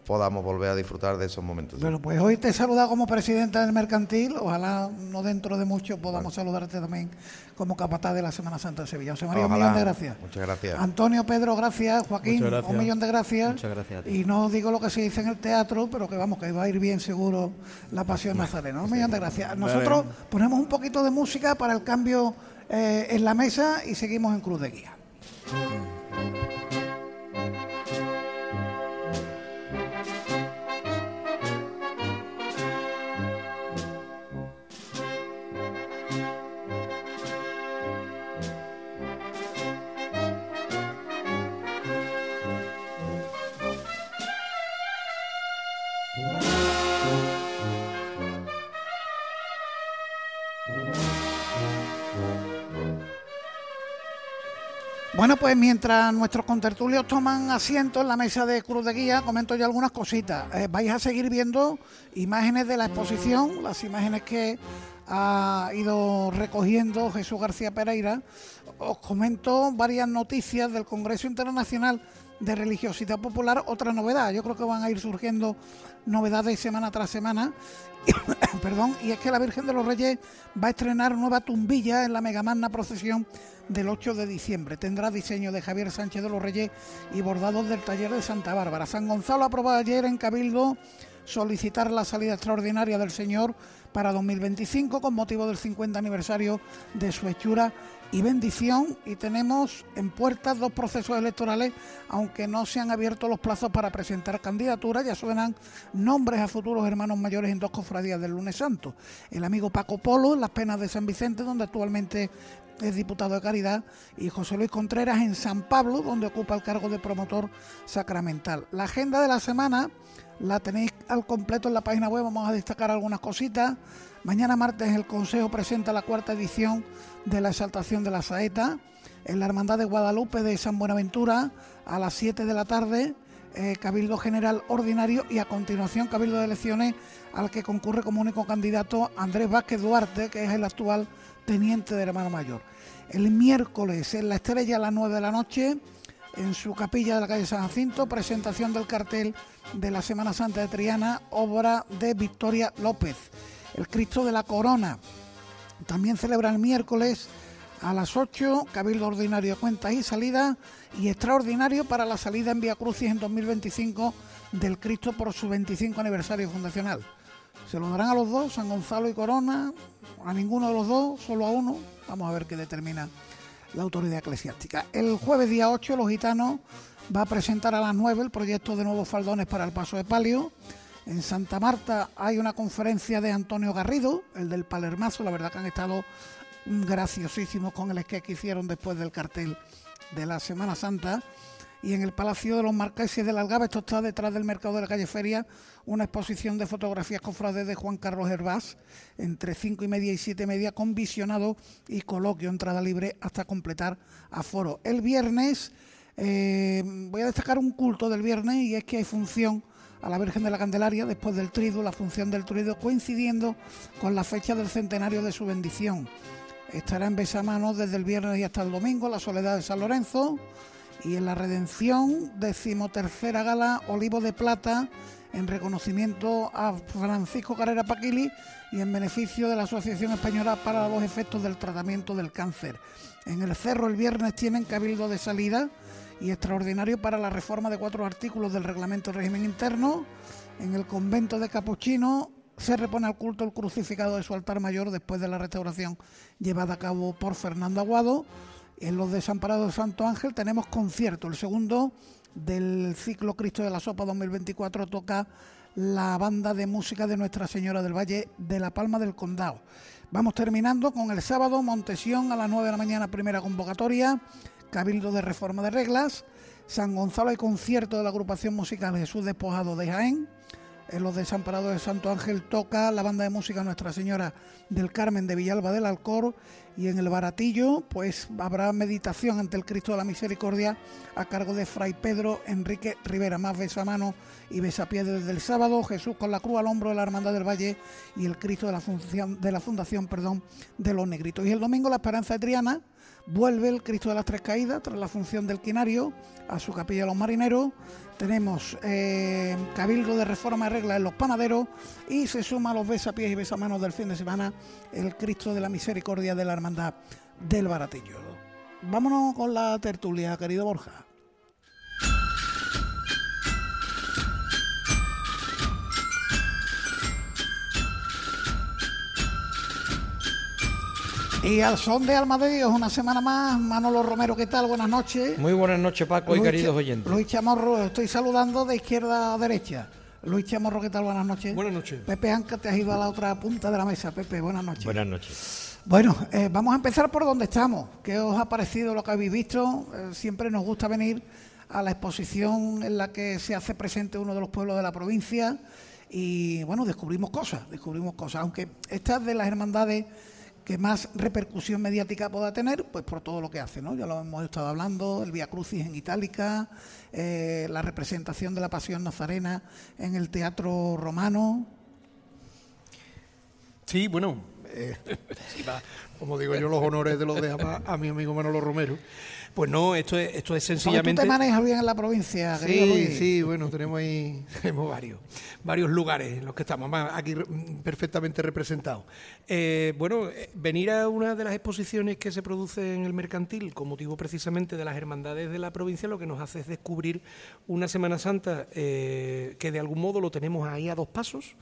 podamos volver a disfrutar de esos momentos. Bueno, pues hoy te he saludado como presidenta del mercantil, ojalá no dentro de mucho podamos saludarte también como capataz de la Semana Santa de Sevilla. José María, un millón de gracias. Muchas gracias. Antonio, Pedro, gracias. Joaquín, un millón de gracias. Muchas gracias. Y no digo lo que se dice en el teatro, pero que vamos, que va a ir bien seguro la pasión nazarena. Un millón de gracias. Nosotros ponemos un poquito de música para el cambio eh, en la mesa y seguimos en Cruz de Guía. Mm. Pues mientras nuestros contertulios toman asiento en la mesa de Cruz de Guía, comento yo algunas cositas. Eh, vais a seguir viendo imágenes de la exposición, las imágenes que ha ido recogiendo Jesús García Pereira. Os comento varias noticias del Congreso Internacional de Religiosidad Popular. Otra novedad, yo creo que van a ir surgiendo novedades semana tras semana. Perdón, y es que la Virgen de los Reyes va a estrenar nueva tumbilla en la megamagna procesión del 8 de diciembre. Tendrá diseño de Javier Sánchez de los Reyes y bordados del taller de Santa Bárbara. San Gonzalo aprobó ayer en Cabildo solicitar la salida extraordinaria del Señor para 2025 con motivo del 50 aniversario de su hechura y bendición y tenemos en puertas dos procesos electorales aunque no se han abierto los plazos para presentar candidaturas ya suenan nombres a futuros hermanos mayores en dos cofradías del lunes santo el amigo Paco Polo en las penas de San Vicente donde actualmente es diputado de Caridad, y José Luis Contreras en San Pablo, donde ocupa el cargo de promotor sacramental. La agenda de la semana la tenéis al completo en la página web, vamos a destacar algunas cositas. Mañana martes el Consejo presenta la cuarta edición de la exaltación de la saeta en la Hermandad de Guadalupe de San Buenaventura a las 7 de la tarde. Eh, Cabildo General Ordinario y a continuación Cabildo de Elecciones al que concurre como único candidato Andrés Vázquez Duarte, que es el actual teniente de hermano mayor. El miércoles en la estrella a las 9 de la noche, en su capilla de la calle San Jacinto, presentación del cartel de la Semana Santa de Triana, obra de Victoria López. El Cristo de la Corona también celebra el miércoles a las 8, Cabildo Ordinario Cuentas y Salida, y extraordinario para la salida en Vía Crucis en 2025 del Cristo por su 25 aniversario fundacional. Se lo darán a los dos, San Gonzalo y Corona, a ninguno de los dos, solo a uno. Vamos a ver qué determina la autoridad eclesiástica. El jueves día 8 los gitanos va a presentar a las 9 el proyecto de nuevos faldones para el paso de palio. En Santa Marta hay una conferencia de Antonio Garrido, el del Palermazo, la verdad que han estado graciosísimos con el sketch que hicieron después del cartel de la Semana Santa. Y en el Palacio de los Marqueses del Algaba, esto está detrás del mercado de la calle Feria, una exposición de fotografías cofrades de Juan Carlos Hervás, entre cinco y media y siete y media, con visionado y coloquio, entrada libre hasta completar aforo. El viernes eh, voy a destacar un culto del viernes y es que hay función a la Virgen de la Candelaria después del trido, la función del trido coincidiendo con la fecha del centenario de su bendición. Estará en Besamano desde el viernes y hasta el domingo, la Soledad de San Lorenzo. Y en la Redención, decimotercera gala Olivo de Plata, en reconocimiento a Francisco Carrera Paquili y en beneficio de la Asociación Española para los efectos del tratamiento del cáncer. En el Cerro el viernes tienen cabildo de salida y extraordinario para la reforma de cuatro artículos del reglamento de régimen interno. En el convento de Capuchino se repone al culto el crucificado de su altar mayor después de la restauración llevada a cabo por Fernando Aguado. En los desamparados de Santo Ángel tenemos concierto, el segundo del ciclo Cristo de la Sopa 2024 toca la banda de música de Nuestra Señora del Valle de la Palma del Condado. Vamos terminando con el sábado, Montesión a las 9 de la mañana, primera convocatoria, Cabildo de Reforma de Reglas, San Gonzalo y concierto de la agrupación musical Jesús Despojado de Jaén, en los desamparados de Santo Ángel toca la banda de música Nuestra Señora del Carmen de Villalba del Alcor y en el Baratillo pues habrá meditación ante el Cristo de la Misericordia a cargo de Fray Pedro Enrique Rivera, más mano y besapié desde el sábado, Jesús con la cruz al hombro de la Hermandad del Valle y el Cristo de la, de la Fundación perdón, de los Negritos. Y el domingo la Esperanza de Triana vuelve el Cristo de las Tres Caídas tras la función del Quinario a su capilla de los marineros. Tenemos eh, cabildo de reforma y regla en los panaderos y se suma a los besapiés y besamanos del fin de semana el Cristo de la Misericordia de la Hermandad del Baratillo. Vámonos con la tertulia, querido Borja. Y al son de Alma de Dios, una semana más, Manolo Romero, ¿qué tal? Buenas noches. Muy buenas noches, Paco y queridos oyentes. Luis Chamorro, estoy saludando de izquierda a derecha. Luis Chamorro, ¿qué tal? Buenas noches. Buenas noches. Pepe Anca, te has ido a la otra punta de la mesa. Pepe, buenas noches. Buenas noches. Bueno, eh, vamos a empezar por donde estamos. ¿Qué os ha parecido lo que habéis visto? Eh, siempre nos gusta venir a la exposición en la que se hace presente uno de los pueblos de la provincia y, bueno, descubrimos cosas, descubrimos cosas. Aunque estas de las hermandades que más repercusión mediática pueda tener, pues por todo lo que hace, ¿no? Ya lo hemos estado hablando, el Via Crucis en Itálica, eh, la representación de la Pasión Nazarena en el Teatro Romano. Sí, bueno, eh, como digo yo, los honores de los de a mi amigo Manolo Romero. Pues no, esto es, esto es sencillamente. ¿Tú te manejas bien en la provincia? Sí, sí, bueno, tenemos ahí tenemos varios, varios lugares en los que estamos, aquí perfectamente representados. Eh, bueno, eh, venir a una de las exposiciones que se produce en el mercantil con motivo precisamente de las hermandades de la provincia, lo que nos hace es descubrir una Semana Santa eh, que de algún modo lo tenemos ahí a dos pasos,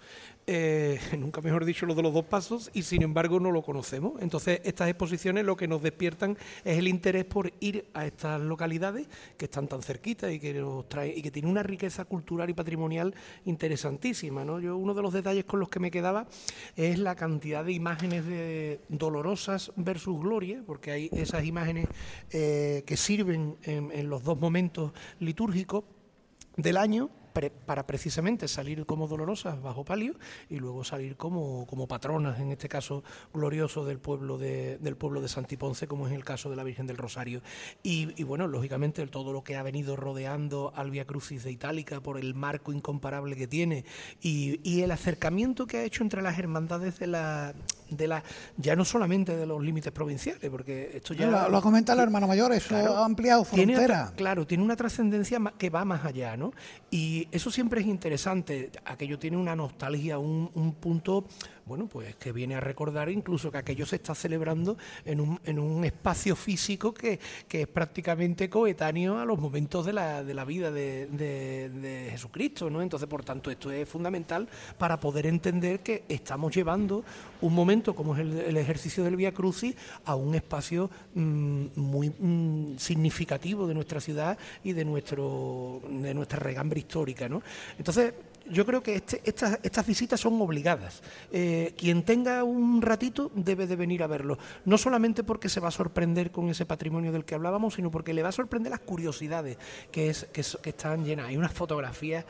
nunca mejor dicho lo de los dos pasos, y sin embargo no lo conocemos. Entonces, estas exposiciones lo que nos despiertan es el interés por ir a estas localidades que están tan cerquitas y que nos trae, y que tienen una riqueza cultural y patrimonial interesantísima. ¿no? Yo uno de los detalles con los que me quedaba es la cantidad de imágenes de dolorosas versus gloria, porque hay esas imágenes eh, que sirven en los dos momentos litúrgicos del año para precisamente salir como dolorosas bajo palio y luego salir como, como patronas, en este caso glorioso del pueblo de, del pueblo de Santiponce, como es el caso de la Virgen del Rosario. Y, bueno, lógicamente todo lo que ha venido rodeando al Via Crucis de Itálica por el marco incomparable que tiene y, y el acercamiento que ha hecho entre las hermandades de la, de la ya no solamente de los límites provinciales, porque esto ya... Lo, comenta el hermano mayor, eso ha ampliado frontera. claro, tiene una trascendencia que va más allá, ¿no? Y eso siempre es interesante, aquello tiene una nostalgia, un, un punto bueno, pues que viene a recordar incluso que aquello se está celebrando en un, en un espacio físico que, es prácticamente coetáneo a los momentos de la, de la vida de, de, Jesucristo, ¿no? Entonces, por tanto, esto es fundamental para poder entender que estamos llevando un momento como es el, ejercicio del Vía Crucis a un espacio mm, muy mm, significativo de nuestra ciudad y de nuestro de nuestra regambre histórica, ¿no? Entonces yo creo que este, estas, estas visitas son obligadas. Eh, quien tenga un ratito debe de venir a verlo. No solamente porque se va a sorprender con ese patrimonio del que hablábamos, sino porque le va a sorprender las curiosidades que, es, que, están llenas. Hay unas fotografías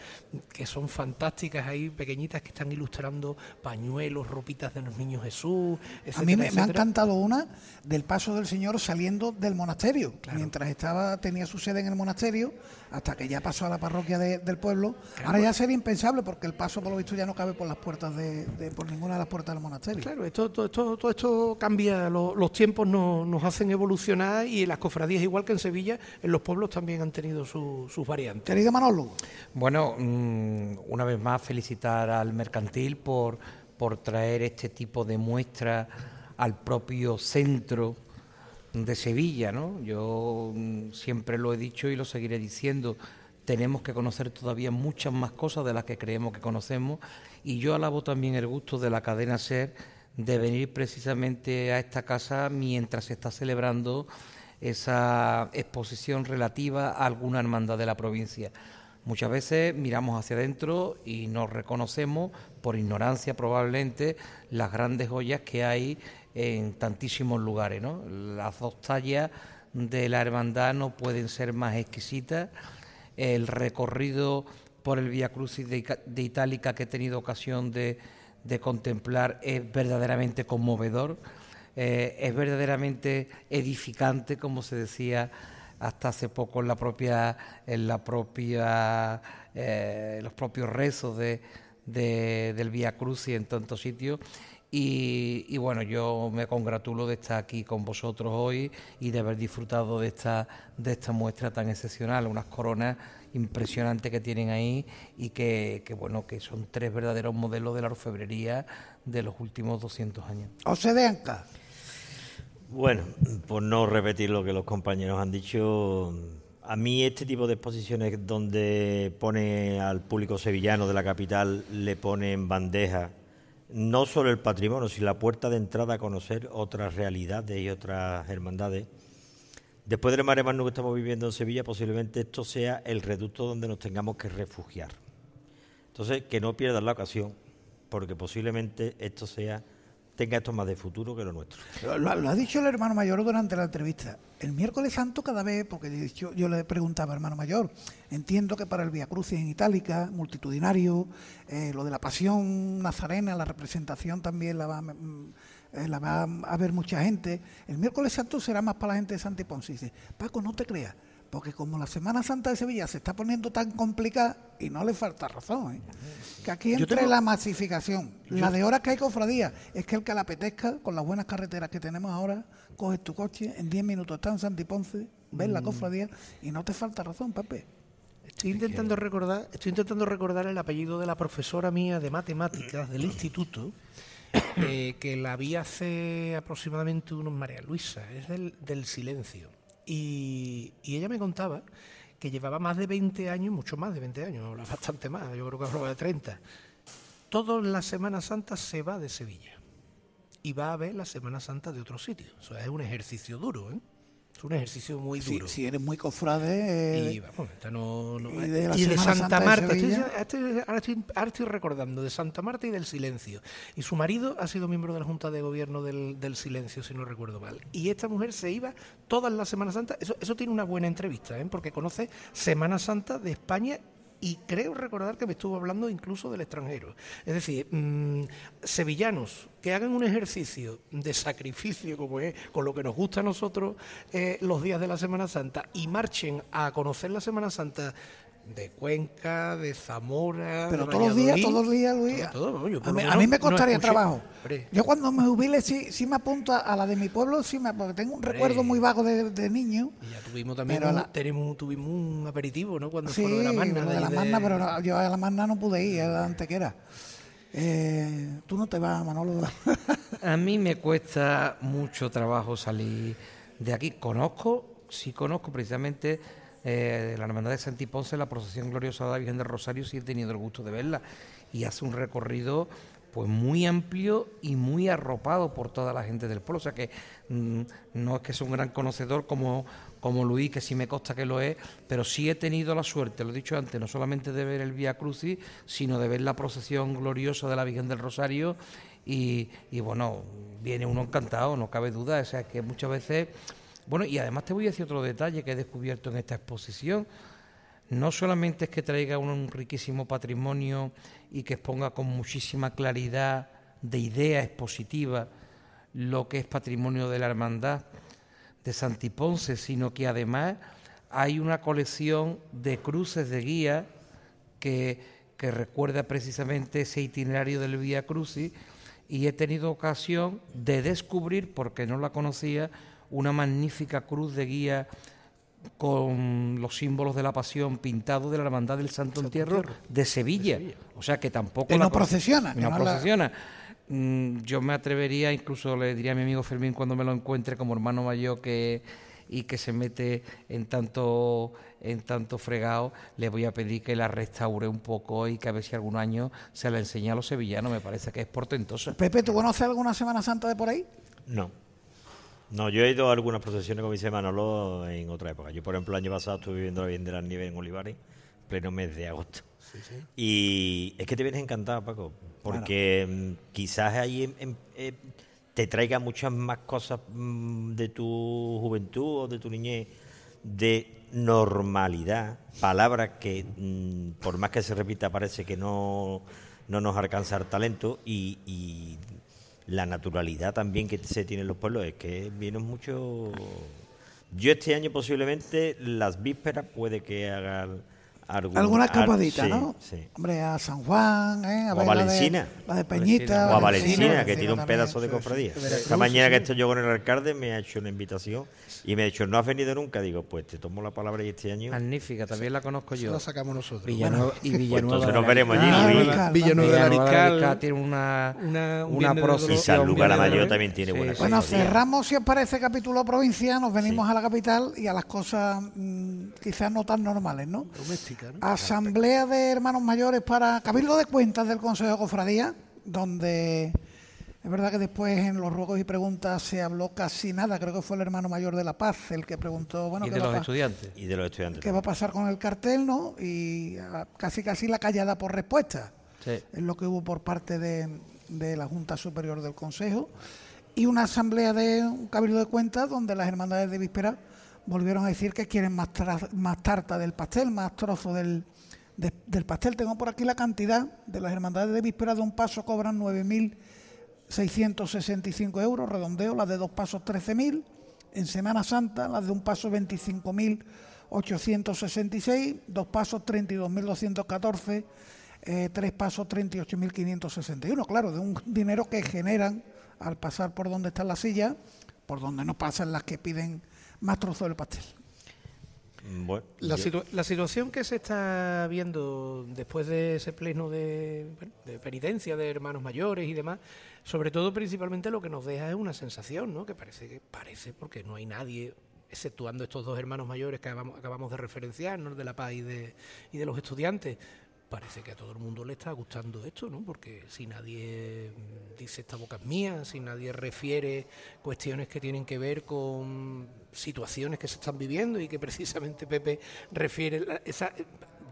que son fantásticas ahí, pequeñitas, que están ilustrando pañuelos, ropitas de los niños Jesús. a mí me, ha encantado una del paso del Señor saliendo del monasterio. Mientras estaba tenía su sede en el monasterio, hasta que ya pasó a la parroquia del pueblo. Ahora ya sería impensable porque el paso, por lo visto, ya no cabe por las puertas de, por ninguna de las puertas del monasterio. Claro, esto, todo, esto, todo esto cambia, los tiempos nos hacen evolucionar y las cofradías, igual que en Sevilla, en los pueblos también han tenido sus variantes. Querido Manolo. Bueno, mm, una vez más felicitar al mercantil por, por traer este tipo de muestra al propio centro de Sevilla, ¿no? Yo mm, siempre lo he dicho y lo seguiré diciendo, tenemos que conocer todavía muchas más cosas de las que creemos que conocemos y yo alabo también el gusto de la cadena SER de venir precisamente a esta casa mientras se está celebrando esa exposición relativa a alguna hermandad de la provincia. Muchas veces miramos hacia adentro y nos reconocemos, por ignorancia probablemente, las grandes joyas que hay en tantísimos lugares. ¿no? Las dos tallas de la hermandad no pueden ser más exquisitas. El recorrido por el Via Crucis de, Itálica que he tenido ocasión de, contemplar es verdaderamente conmovedor, eh, es verdaderamente edificante, como se decía hasta hace poco en la propia, en la propia, eh, los propios rezos de, del Via Crucis en tantos sitios y, bueno, yo me congratulo de estar aquí con vosotros hoy y de haber disfrutado de esta, de esta muestra tan excepcional, unas coronas impresionantes que tienen ahí y que, bueno, que son tres verdaderos modelos de la orfebrería de los últimos 200 años. José de Anca. Bueno, por no repetir lo que los compañeros han dicho, a mí este tipo de exposiciones donde pone al público sevillano de la capital, le pone en bandeja no solo el patrimonio, sino la puerta de entrada a conocer otras realidades y otras hermandades. Después del mare que estamos viviendo en Sevilla, posiblemente esto sea el reducto donde nos tengamos que refugiar. Entonces, que no pierdan la ocasión, porque posiblemente esto sea tenga esto más de futuro que lo nuestro. Lo, ha dicho el hermano mayor durante la entrevista. El miércoles santo cada vez, porque yo, yo le preguntaba, hermano mayor, entiendo que para el Via Crucis en Itálica, multitudinario, eh, lo de la pasión nazarena, la representación también la va, mm, eh, la va a ver mucha gente. El miércoles santo será más para la gente de Santa Ponce. Dice, Paco, no te creas porque como la Semana Santa de Sevilla se está poniendo tan complicada, y no le falta razón, ¿eh? que aquí entre la masificación, la de horas que hay cofradía, es que el que la apetezca, con las buenas carreteras que tenemos ahora, coges tu coche, en 10 minutos estás en Santiponce, ves la mm. cofradía y no te falta razón, Pepe. Estoy intentando recordar, estoy intentando recordar el apellido de la profesora mía de matemáticas del instituto, eh, que la vi hace aproximadamente unos María Luisa, es del, del silencio y, ella me contaba que llevaba más de 20 años, mucho más de 20 años, bastante más, yo creo que hablaba de 30. Todas las Semanas Santas se va de Sevilla y va a ver la Semana Santa de otro sitio. Eso es un ejercicio duro, ¿eh? Es un ejercicio muy duro. Si, eres muy cofrade. y, vamos, no, y de, Santa Marta. ahora, estoy, recordando de Santa Marta y del Silencio. Y su marido ha sido miembro de la Junta de Gobierno del, Silencio, si no recuerdo mal. Y esta mujer se iba todas las Semanas Santas. Eso, eso tiene una buena entrevista, ¿eh? porque conoce Semana Santa de España y creo recordar que me estuvo hablando incluso del extranjero. Es decir, mm, sevillanos que hagan un ejercicio de sacrificio como es, con lo que nos gusta a nosotros eh, los días de la Semana Santa y marchen a conocer la Semana Santa de Cuenca, de Zamora. Pero todos los días, todos los días, Luis. a, mí, me costaría trabajo. Yo cuando me jubile sí, sí me apunto a la de mi pueblo, sí me, porque tengo un recuerdo muy vago de, niño. Y ya tuvimos también un, tenemos, tuvimos un aperitivo, ¿no? Cuando sí, de la Magna. De, la Magna, pero yo a la Magna no pude ir, era antequera. Eh, Tú no te vas, Manolo. a mí me cuesta mucho trabajo salir de aquí. Conozco, sí conozco precisamente eh, la Hermandad de Santiponce, la procesión gloriosa de la Virgen del Rosario, sí he tenido el gusto de verla. Y hace un recorrido pues muy amplio y muy arropado por toda la gente del pueblo. O sea que mm, no es que sea un gran conocedor como, como Luis, que sí me consta que lo es, pero sí he tenido la suerte, lo he dicho antes, no solamente de ver el Vía Crucis, sino de ver la procesión gloriosa de la Virgen del Rosario. Y, y bueno, viene uno encantado, no cabe duda, o sea que muchas veces... Bueno, y además te voy a decir otro detalle que he descubierto en esta exposición. No solamente es que traiga un riquísimo patrimonio y que exponga con muchísima claridad de idea expositiva lo que es patrimonio de la hermandad de Santiponce, sino que además hay una colección de cruces de guía que, que recuerda precisamente ese itinerario del Vía Crucis y he tenido ocasión de descubrir, porque no la conocía, una magnífica cruz de guía con los símbolos de la pasión pintados de la Hermandad del Santo, Entierro, de Sevilla. O sea que tampoco... Que no procesiona. no, procesiona. Mm, yo me atrevería, incluso le diría a mi amigo Fermín cuando me lo encuentre como hermano mayor que y que se mete en tanto en tanto fregado, le voy a pedir que la restaure un poco y que a ver si algún año se la enseña a los sevillanos, me parece que es portentoso. Pepe, ¿tú conoces alguna Semana Santa de por ahí? No. No, yo he ido a algunas procesiones con mi Manolo en otra época. Yo, por ejemplo, el año pasado estuve viviendo la Virgen de las Nieves en Olivares, pleno mes de agosto. Y es que te vienes encantado, Paco, porque mm, quizás ahí eh, te traiga muchas más cosas mm, de tu juventud o de tu niñez, de normalidad, palabras que mm, por más que se repita parece que no, no nos alcanza el talento y la naturalidad también que se tiene en los pueblos es que viene mucho... Yo este año posiblemente las vísperas puede que haga alguna escapadita, ¿no? Sí. Hombre, a San Juan, ¿eh? A o a Valencina. La de, Peñita. O a Valencina, que tiene un pedazo de cofradía. Esta mañana que estoy yo con el alcalde me ha hecho una invitación y me ha dicho, no has venido nunca. Digo, pues te tomo la palabra y este año. Magnífica, también la conozco yo. la sacamos nosotros. Villanueva, y Villanueva. Pues entonces nos veremos allí. Ah, Villanueva de Ariscal. tiene una, una, una procesión. Y San Lugar la Mayor también tiene buena Bueno, cerramos, si os parece, capítulo provincia. Nos venimos a la capital y a las cosas mm, quizás no tan normales, ¿no? Doméstica, Asamblea de Hermanos Mayores para Cabildo de Cuentas del Consejo de Cofradía, donde es verdad que después en los ruegos y preguntas se habló casi nada. Creo que fue el hermano mayor de La Paz el que preguntó, bueno, y ¿qué de va los a estudiantes. Y de los estudiantes. ¿Qué va a pasar con el cartel, no? Y ah, casi casi la callada por respuesta. Sí. Es lo que hubo por parte de, de la Junta Superior del Consejo. Y una asamblea de un cabildo de cuentas donde las hermandades de víspera volvieron a decir que quieren más, más tarta del pastel, más trozo del, de- del pastel. Tengo por aquí la cantidad de las hermandades de víspera de un paso cobran 9.665 euros, redondeo, las de dos pasos 13.000. En Semana Santa, las de un paso 25.866, dos pasos 32.214, eh, tres pasos 38.561. Claro, de un dinero que generan al pasar por donde está la silla, por donde no pasan las que piden más trozo del pastel. Bueno, La, situación que se está viendo después de ese pleno de, bueno, de penitencia de hermanos mayores y demás, sobre todo principalmente lo que nos deja es una sensación, ¿no? Que parece que parece porque no hay nadie, exceptuando estos dos hermanos mayores que acabamos, acabamos de referenciarnos de la paz y de, y de los estudiantes. Parece que a todo el mundo le está gustando esto, ¿no? Porque si nadie mm, dice esta boca es mía, si nadie refiere cuestiones que tienen que ver con situaciones que se están viviendo y que precisamente Pepe refiere eh,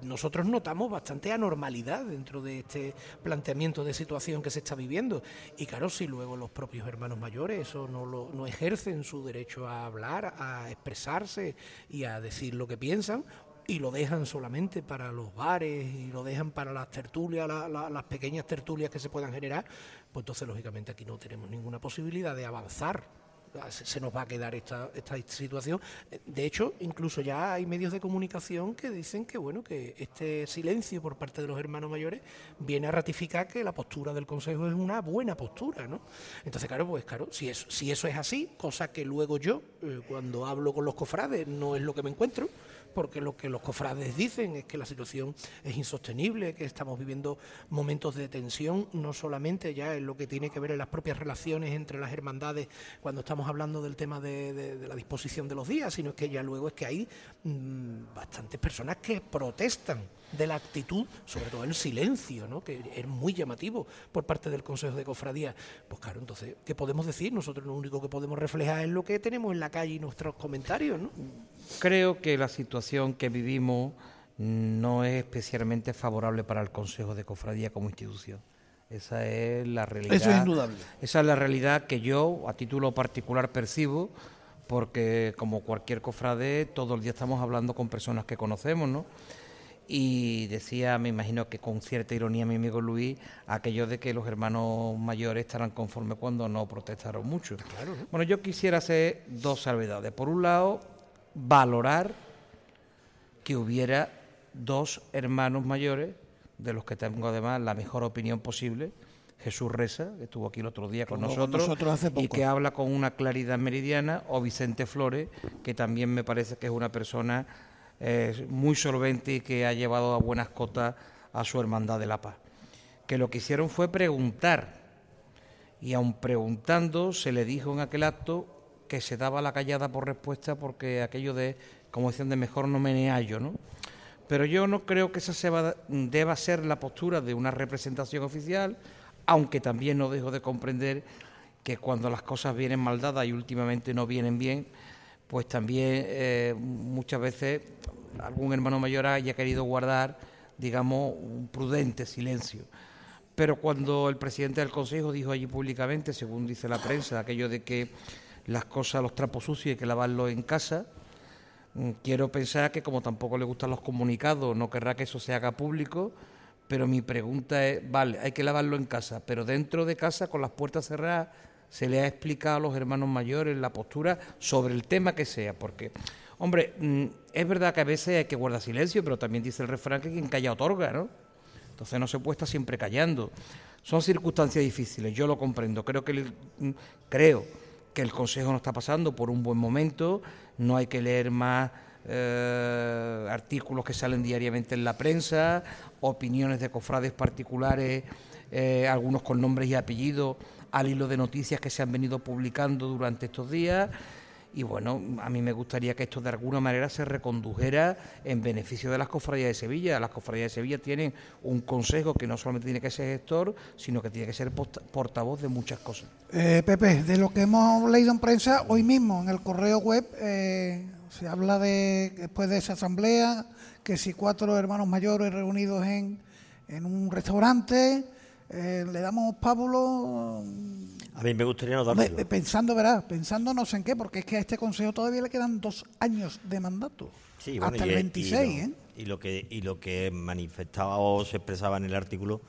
nosotros notamos bastante anormalidad dentro de este planteamiento de situación que se está viviendo. Y claro, si luego los propios hermanos mayores eso no, lo, no ejercen su derecho a hablar, a expresarse y a decir lo que piensan, y lo dejan solamente para los bares y lo dejan para las tertulias, la- la- las pequeñas tertulias que se puedan generar, pues entonces lógicamente aquí no tenemos ninguna posibilidad de avanzar. Se se nos va a quedar esta, esta situación. De hecho, incluso ya hay medios de comunicación que dicen que bueno que este silencio por parte de los hermanos mayores viene a ratificar que la postura del Consejo es una buena postura, ¿no? Entonces, claro, pues claro, si eso, si eso es así, cosa que luego yo, eh, cuando hablo con los cofrades, no es lo que me encuentro, porque lo que los cofrades dicen es que la situación es insostenible, que estamos viviendo momentos de tensión, no solamente ya en lo que tiene que ver en las propias relaciones entre las hermandades cuando estamos hablando del tema de, la disposición de los días, sino que ya luego es que hay mm, bastantes personas que protestan de la actitud, sobre todo el silencio, ¿no? que es muy llamativo por parte del Consejo de Cofradía. Pues claro, entonces, ¿qué podemos decir? Nosotros lo único que podemos reflejar es lo que tenemos en la calle y nuestros comentarios. ¿no? Creo que la situación que vivimos no es especialmente favorable para el Consejo de Cofradía como institución. Esa es la realidad. Eso es indudable. Esa es la realidad que yo, a título particular, percibo, porque como cualquier cofrade, todo el día estamos hablando con personas que conocemos, ¿no? Y decía, me imagino que con cierta ironía mi amigo Luis, aquello de que los hermanos mayores estarán conformes cuando no protestaron mucho. Bueno, yo quisiera hacer dos salvedades. Por un lado, valorar que hubiera dos hermanos mayores, de los que tengo además la mejor opinión posible, Jesús Reza, que estuvo aquí el otro día con nosotros, y que habla con una claridad meridiana, o Vicente Flores, que también me parece que es una persona muy solvente y que ha llevado a buenas cotas a su hermandad de la paz. Que lo que hicieron fue preguntar, y aun preguntando se le dijo en aquel acto que se daba la callada por respuesta porque aquello de, como decían, de mejor no me ¿no? Pero yo no creo que esa deba ser la postura de una representación oficial, aunque también no dejo de comprender que cuando las cosas vienen mal dadas y últimamente no vienen bien, pues también eh, muchas veces algún hermano mayor haya querido guardar, digamos, un prudente silencio. Pero cuando el presidente del Consejo dijo allí públicamente, según dice la prensa, aquello de que las cosas, los trapos sucios hay que lavarlos en casa, mm, quiero pensar que como tampoco le gustan los comunicados, no querrá que eso se haga público, pero mi pregunta es, vale, hay que lavarlo en casa, pero dentro de casa, con las puertas cerradas, se le ha explicado a los hermanos mayores la postura sobre el tema que sea, porque, hombre, mm, es verdad que a veces hay que guardar silencio, pero también dice el refrán que quien calla otorga, ¿no? Entonces no se puede estar siempre callando. Son circunstancias difíciles, yo lo comprendo. Creo que el, mm, creo que el Consejo no está pasando por un buen momento, no hay que leer más eh, artículos que salen diariamente en la prensa, opiniones de cofrades particulares, eh, algunos con nombres y apellidos al hilo de noticias que se han venido publicando durante estos días. Y bueno, a mí me gustaría que esto de alguna manera se recondujera en beneficio de las cofradías de Sevilla. Las cofradías de Sevilla tienen un consejo que no solamente tiene que ser gestor, sino que tiene que ser portavoz de muchas cosas. Eh, Pepe, de lo que hemos leído en prensa, hoy mismo en el correo web eh, se habla de, después de esa asamblea, que si cuatro hermanos mayores reunidos en, en un restaurante, eh, le damos pábulo. A mí me gustaría no darle. Pensando, verás, pensando no sé en qué, porque es que a este consejo todavía le quedan dos años de mandato. hasta el 26, y, ¿eh? Y lo que, y lo que manifestaba o se expresaba en el artículo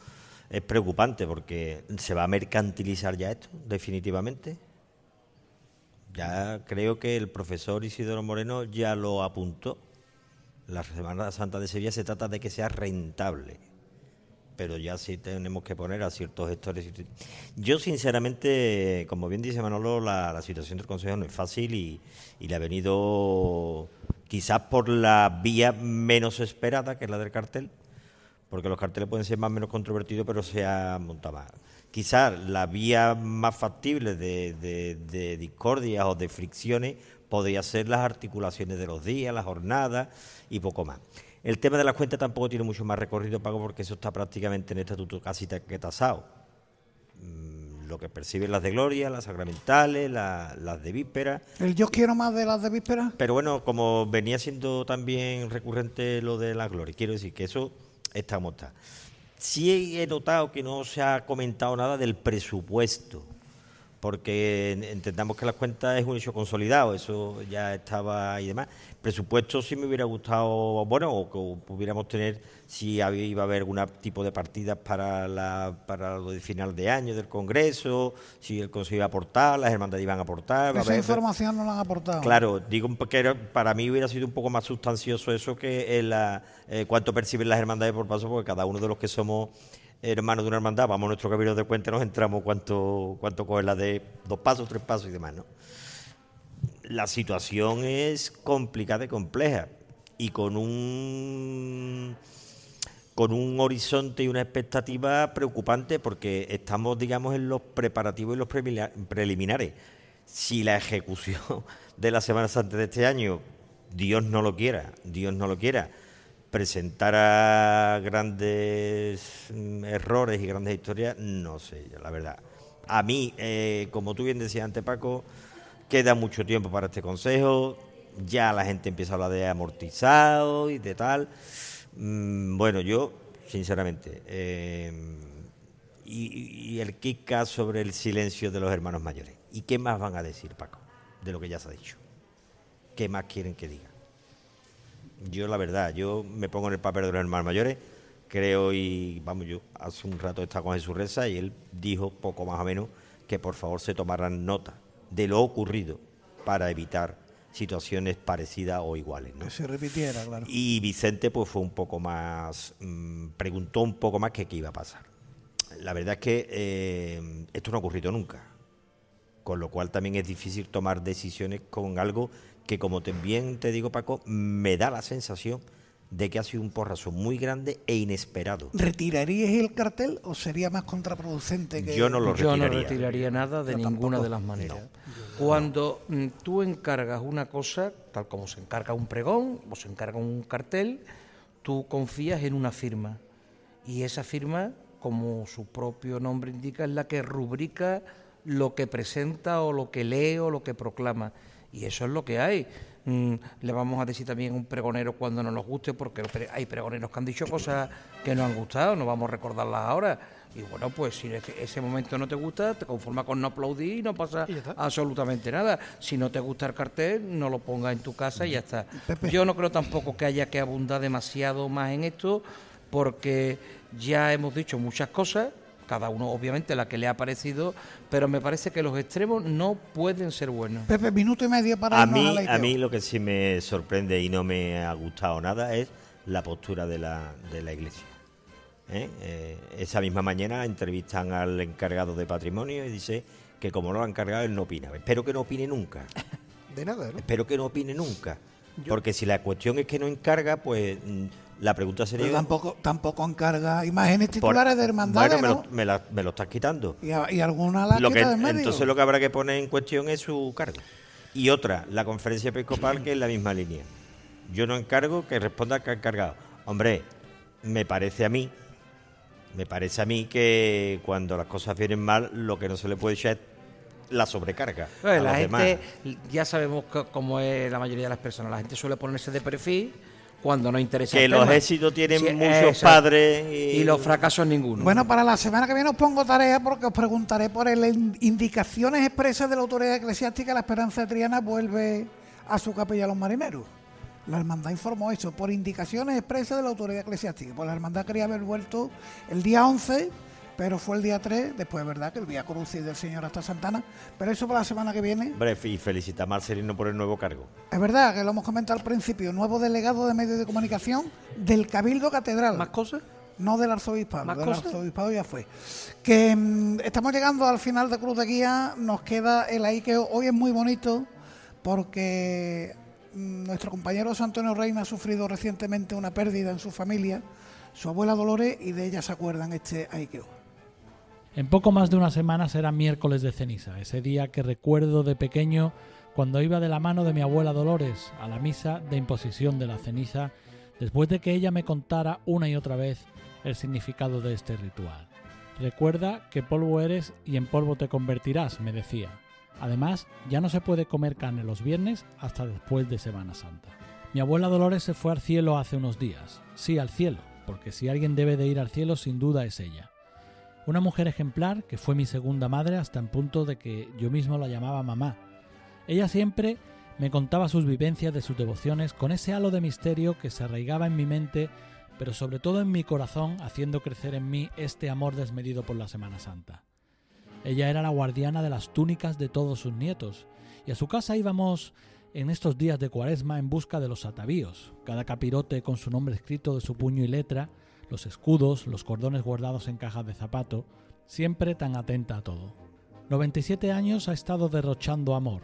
es preocupante, porque se va a mercantilizar ya esto, definitivamente. Ya creo que el profesor Isidoro Moreno ya lo apuntó. La Semana Santa de Sevilla se trata de que sea rentable pero ya sí tenemos que poner a ciertos gestores. Yo, sinceramente, como bien dice Manolo, la, situación del Consejo no es fácil y, le ha venido quizás por la vía menos esperada, que es la del cartel, porque los carteles pueden ser más o menos controvertidos, pero se ha montado más. Quizás la vía más factible de, de, de discordias o de fricciones podría ser las articulaciones de los días, las jornadas y poco más. El tema de las cuentas tampoco tiene mucho más recorrido, Pago, porque eso está prácticamente en estatuto casi que tasado. Mm, lo que perciben las de Gloria, las sacramentales, las de víspera. El yo quiero más de las de víspera. Pero bueno, como venía siendo también recurrente lo de la Gloria, quiero decir que eso está como está. Sí he notado que no se ha comentado nada del presupuesto porque entendamos que las cuentas es un hecho consolidado, eso ya estaba y demás. Presupuesto sí me hubiera gustado, bueno, o que pudiéramos tener, si iba a haber algún tipo de partidas para, la, para lo de final de año del Congreso, si el Consejo iba a aportar, las hermandades iban a aportar. Esa información no la han aportado. Claro, digo que para mí hubiera sido un poco más sustancioso eso que el, eh, cuánto perciben las hermandades por paso, porque cada uno de los que somos hermanos de una hermandad, vamos a nuestro cabildo de cuenta, nos entramos cuánto, cuánto coge la de dos pasos, tres pasos y demás, ¿no? La situación es complicada y compleja. y con un con un horizonte y una expectativa preocupante porque estamos, digamos, en los preparativos y los preliminares. Si la ejecución de la Semana Santa de este año, Dios no lo quiera, Dios no lo quiera, presentara grandes mm, errores y grandes historias, no sé, la verdad. A mí, eh, como tú bien decías antes, Paco, queda mucho tiempo para este consejo, ya la gente empieza a hablar de amortizado y de tal. Mm, bueno, yo, sinceramente, eh, y, y, el Kika sobre el silencio de los hermanos mayores. ¿Y qué más van a decir, Paco, de lo que ya se ha dicho? ¿Qué más quieren que diga? Yo, la verdad, yo me pongo en el papel de los hermanos mayores, creo y, vamos, yo hace un rato estaba con Jesús Reza y él dijo poco más o menos que por favor se tomaran nota de lo ocurrido para evitar situaciones parecidas o iguales. ¿no? Que se repitiera, claro. Y Vicente pues fue un poco más, mmm, preguntó un poco más que qué iba a pasar. La verdad es que eh, esto no ha ocurrido nunca, con lo cual también es difícil tomar decisiones con algo que, como bien te digo Paco, me da la sensación de que ha sido un porrazo muy grande e inesperado. ¿Retirarías el cartel o sería más contraproducente que Yo no lo retiraría. Yo no retiraría nada de Yo ninguna tampoco. de las maneras. No. Cuando mm, tú encargas una cosa, tal como se encarga un pregón o se encarga un cartel, tú confías en una firma. Y esa firma, como su propio nombre indica, es la que rubrica lo que presenta o lo que lee o lo que proclama. Y eso es lo que hay. Mm, le vamos a decir también a un pregonero cuando no nos guste, porque hay pregoneros que han dicho cosas que no han gustado, no vamos a recordarlas ahora. Y bueno, pues si ese momento no te gusta, te conformas con no aplaudir y no pasa Y absolutamente nada. Si no te gusta el cartel, no lo pongas en tu casa y ya está. Pepe. Yo no creo tampoco que haya que abundar demasiado más en esto, porque ya hemos dicho muchas cosas, cada uno obviamente la que le ha parecido, pero me parece que los extremos no pueden ser buenos. Pepe, minuto y medio para A mí, la a mí lo que sí me sorprende y no me ha gustado nada es la postura de la, de la iglesia. ¿Eh? Eh, esa misma mañana entrevistan al encargado de patrimonio y dice que como no lo han encargado, él no opina. Espero que no opine nunca. De nada, ¿no? Espero que no opine nunca. Porque si la cuestión es que no encarga, pues mm, la pregunta sería... Pero tampoco, tampoco encarga imágenes por- titulares de hermandades, Bueno, me, ¿no? lo, me la- me lo estás quitando. Y, a- y alguna la Lo que, quita del medio. entonces lo que habrá que poner en cuestión es su cargo. Y otra, la conferencia episcopal, que es la misma línea. Yo no encargo que responda que ha encargado. Hombre, me parece a mí, me parece a mí que cuando las cosas vienen mal, lo que no se le puede echar es la sobrecarga. a Pues la los demás. gente, ya sabemos cómo es la mayoría de las personas, la gente suele ponerse de perfil cuando no interesa Que el los tema. éxitos tienen Sí, muchos exacto. padres y, y los fracasos ninguno. Bueno, para la semana que viene os pongo tarea porque os preguntaré por el in- indicaciones expresas de la autoridad eclesiástica. La Esperanza de Triana vuelve a su capilla a los marineros. La hermandad informó eso, por indicaciones expresas de la autoridad eclesiástica. Pues la hermandad quería haber vuelto el día 11, pero fue el día 3, después es verdad que el Vía Crucis del Señor hasta Santana. Pero eso para la semana que viene. Hombre, y felicita a Marcelino por el nuevo cargo. Es verdad que lo hemos comentado al principio, nuevo delegado de medios de comunicación del Cabildo Catedral. ¿Más cosas? No del arzobispado, ¿Más del cosas? arzobispado ya fue. Que mm, estamos llegando al final de Cruz de Guía, nos queda el ahí que hoy es muy bonito porque mm, nuestro compañero Antonio Reina ha sufrido recientemente una pérdida en su familia, su abuela Dolores, y de ella se acuerdan este Aikeo. En poco más de una semana será miércoles de ceniza, ese día que recuerdo de pequeño cuando iba de la mano de mi abuela Dolores a la misa de imposición de la ceniza, después de que ella me contara una y otra vez el significado de este ritual. Recuerda que polvo eres y en polvo te convertirás, me decía. Además, ya no se puede comer carne los viernes hasta después de Semana Santa. Mi abuela Dolores se fue al cielo hace unos días. Sí, al cielo, porque si alguien debe de ir al cielo sin duda es ella. Una mujer ejemplar que fue mi segunda madre hasta en punto de que yo mismo la llamaba mamá. Ella siempre me contaba sus vivencias de sus devociones con ese halo de misterio que se arraigaba en mi mente, pero sobre todo en mi corazón, haciendo crecer en mí este amor desmedido por la Semana Santa. Ella era la guardiana de las túnicas de todos sus nietos, y a su casa íbamos en estos días de cuaresma en busca de los atavíos, cada capirote con su nombre escrito de su puño y letra, los escudos, los cordones guardados en cajas de zapato, siempre tan atenta a todo. 97 años ha estado derrochando amor,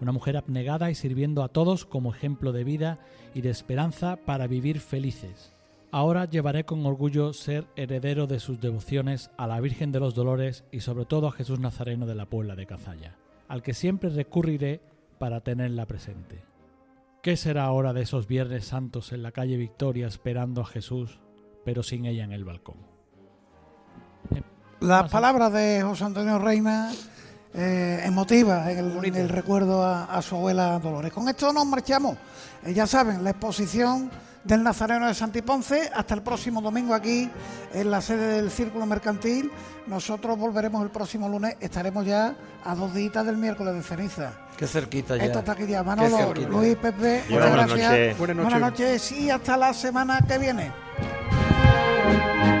Una mujer abnegada y sirviendo a todos como ejemplo de vida y de esperanza para vivir felices. Ahora llevaré con orgullo ser heredero de sus devociones a la Virgen de los Dolores y sobre todo a Jesús Nazareno de la Puebla de Cazalla, al que siempre recurriré para tenerla presente. ¿Qué será ahora de esos Viernes Santos en la calle Victoria esperando a Jesús, pero sin ella en el balcón? Las palabras de José Antonio Reina eh, emotivas en el, en el recuerdo a, a su abuela Dolores. Con esto nos marchamos. Eh, ya saben, la exposición del Nazareno de Santiponce hasta el próximo domingo aquí en la sede del Círculo Mercantil. Nosotros volveremos el próximo lunes. Estaremos ya a dos días del miércoles de ceniza. Qué cerquita ya. Esto está aquí ya. Manolo. Luis, Pepe, muchas buenas gracias. noches. Buenas Buenas noches. noches y hasta la semana que viene. Thank you.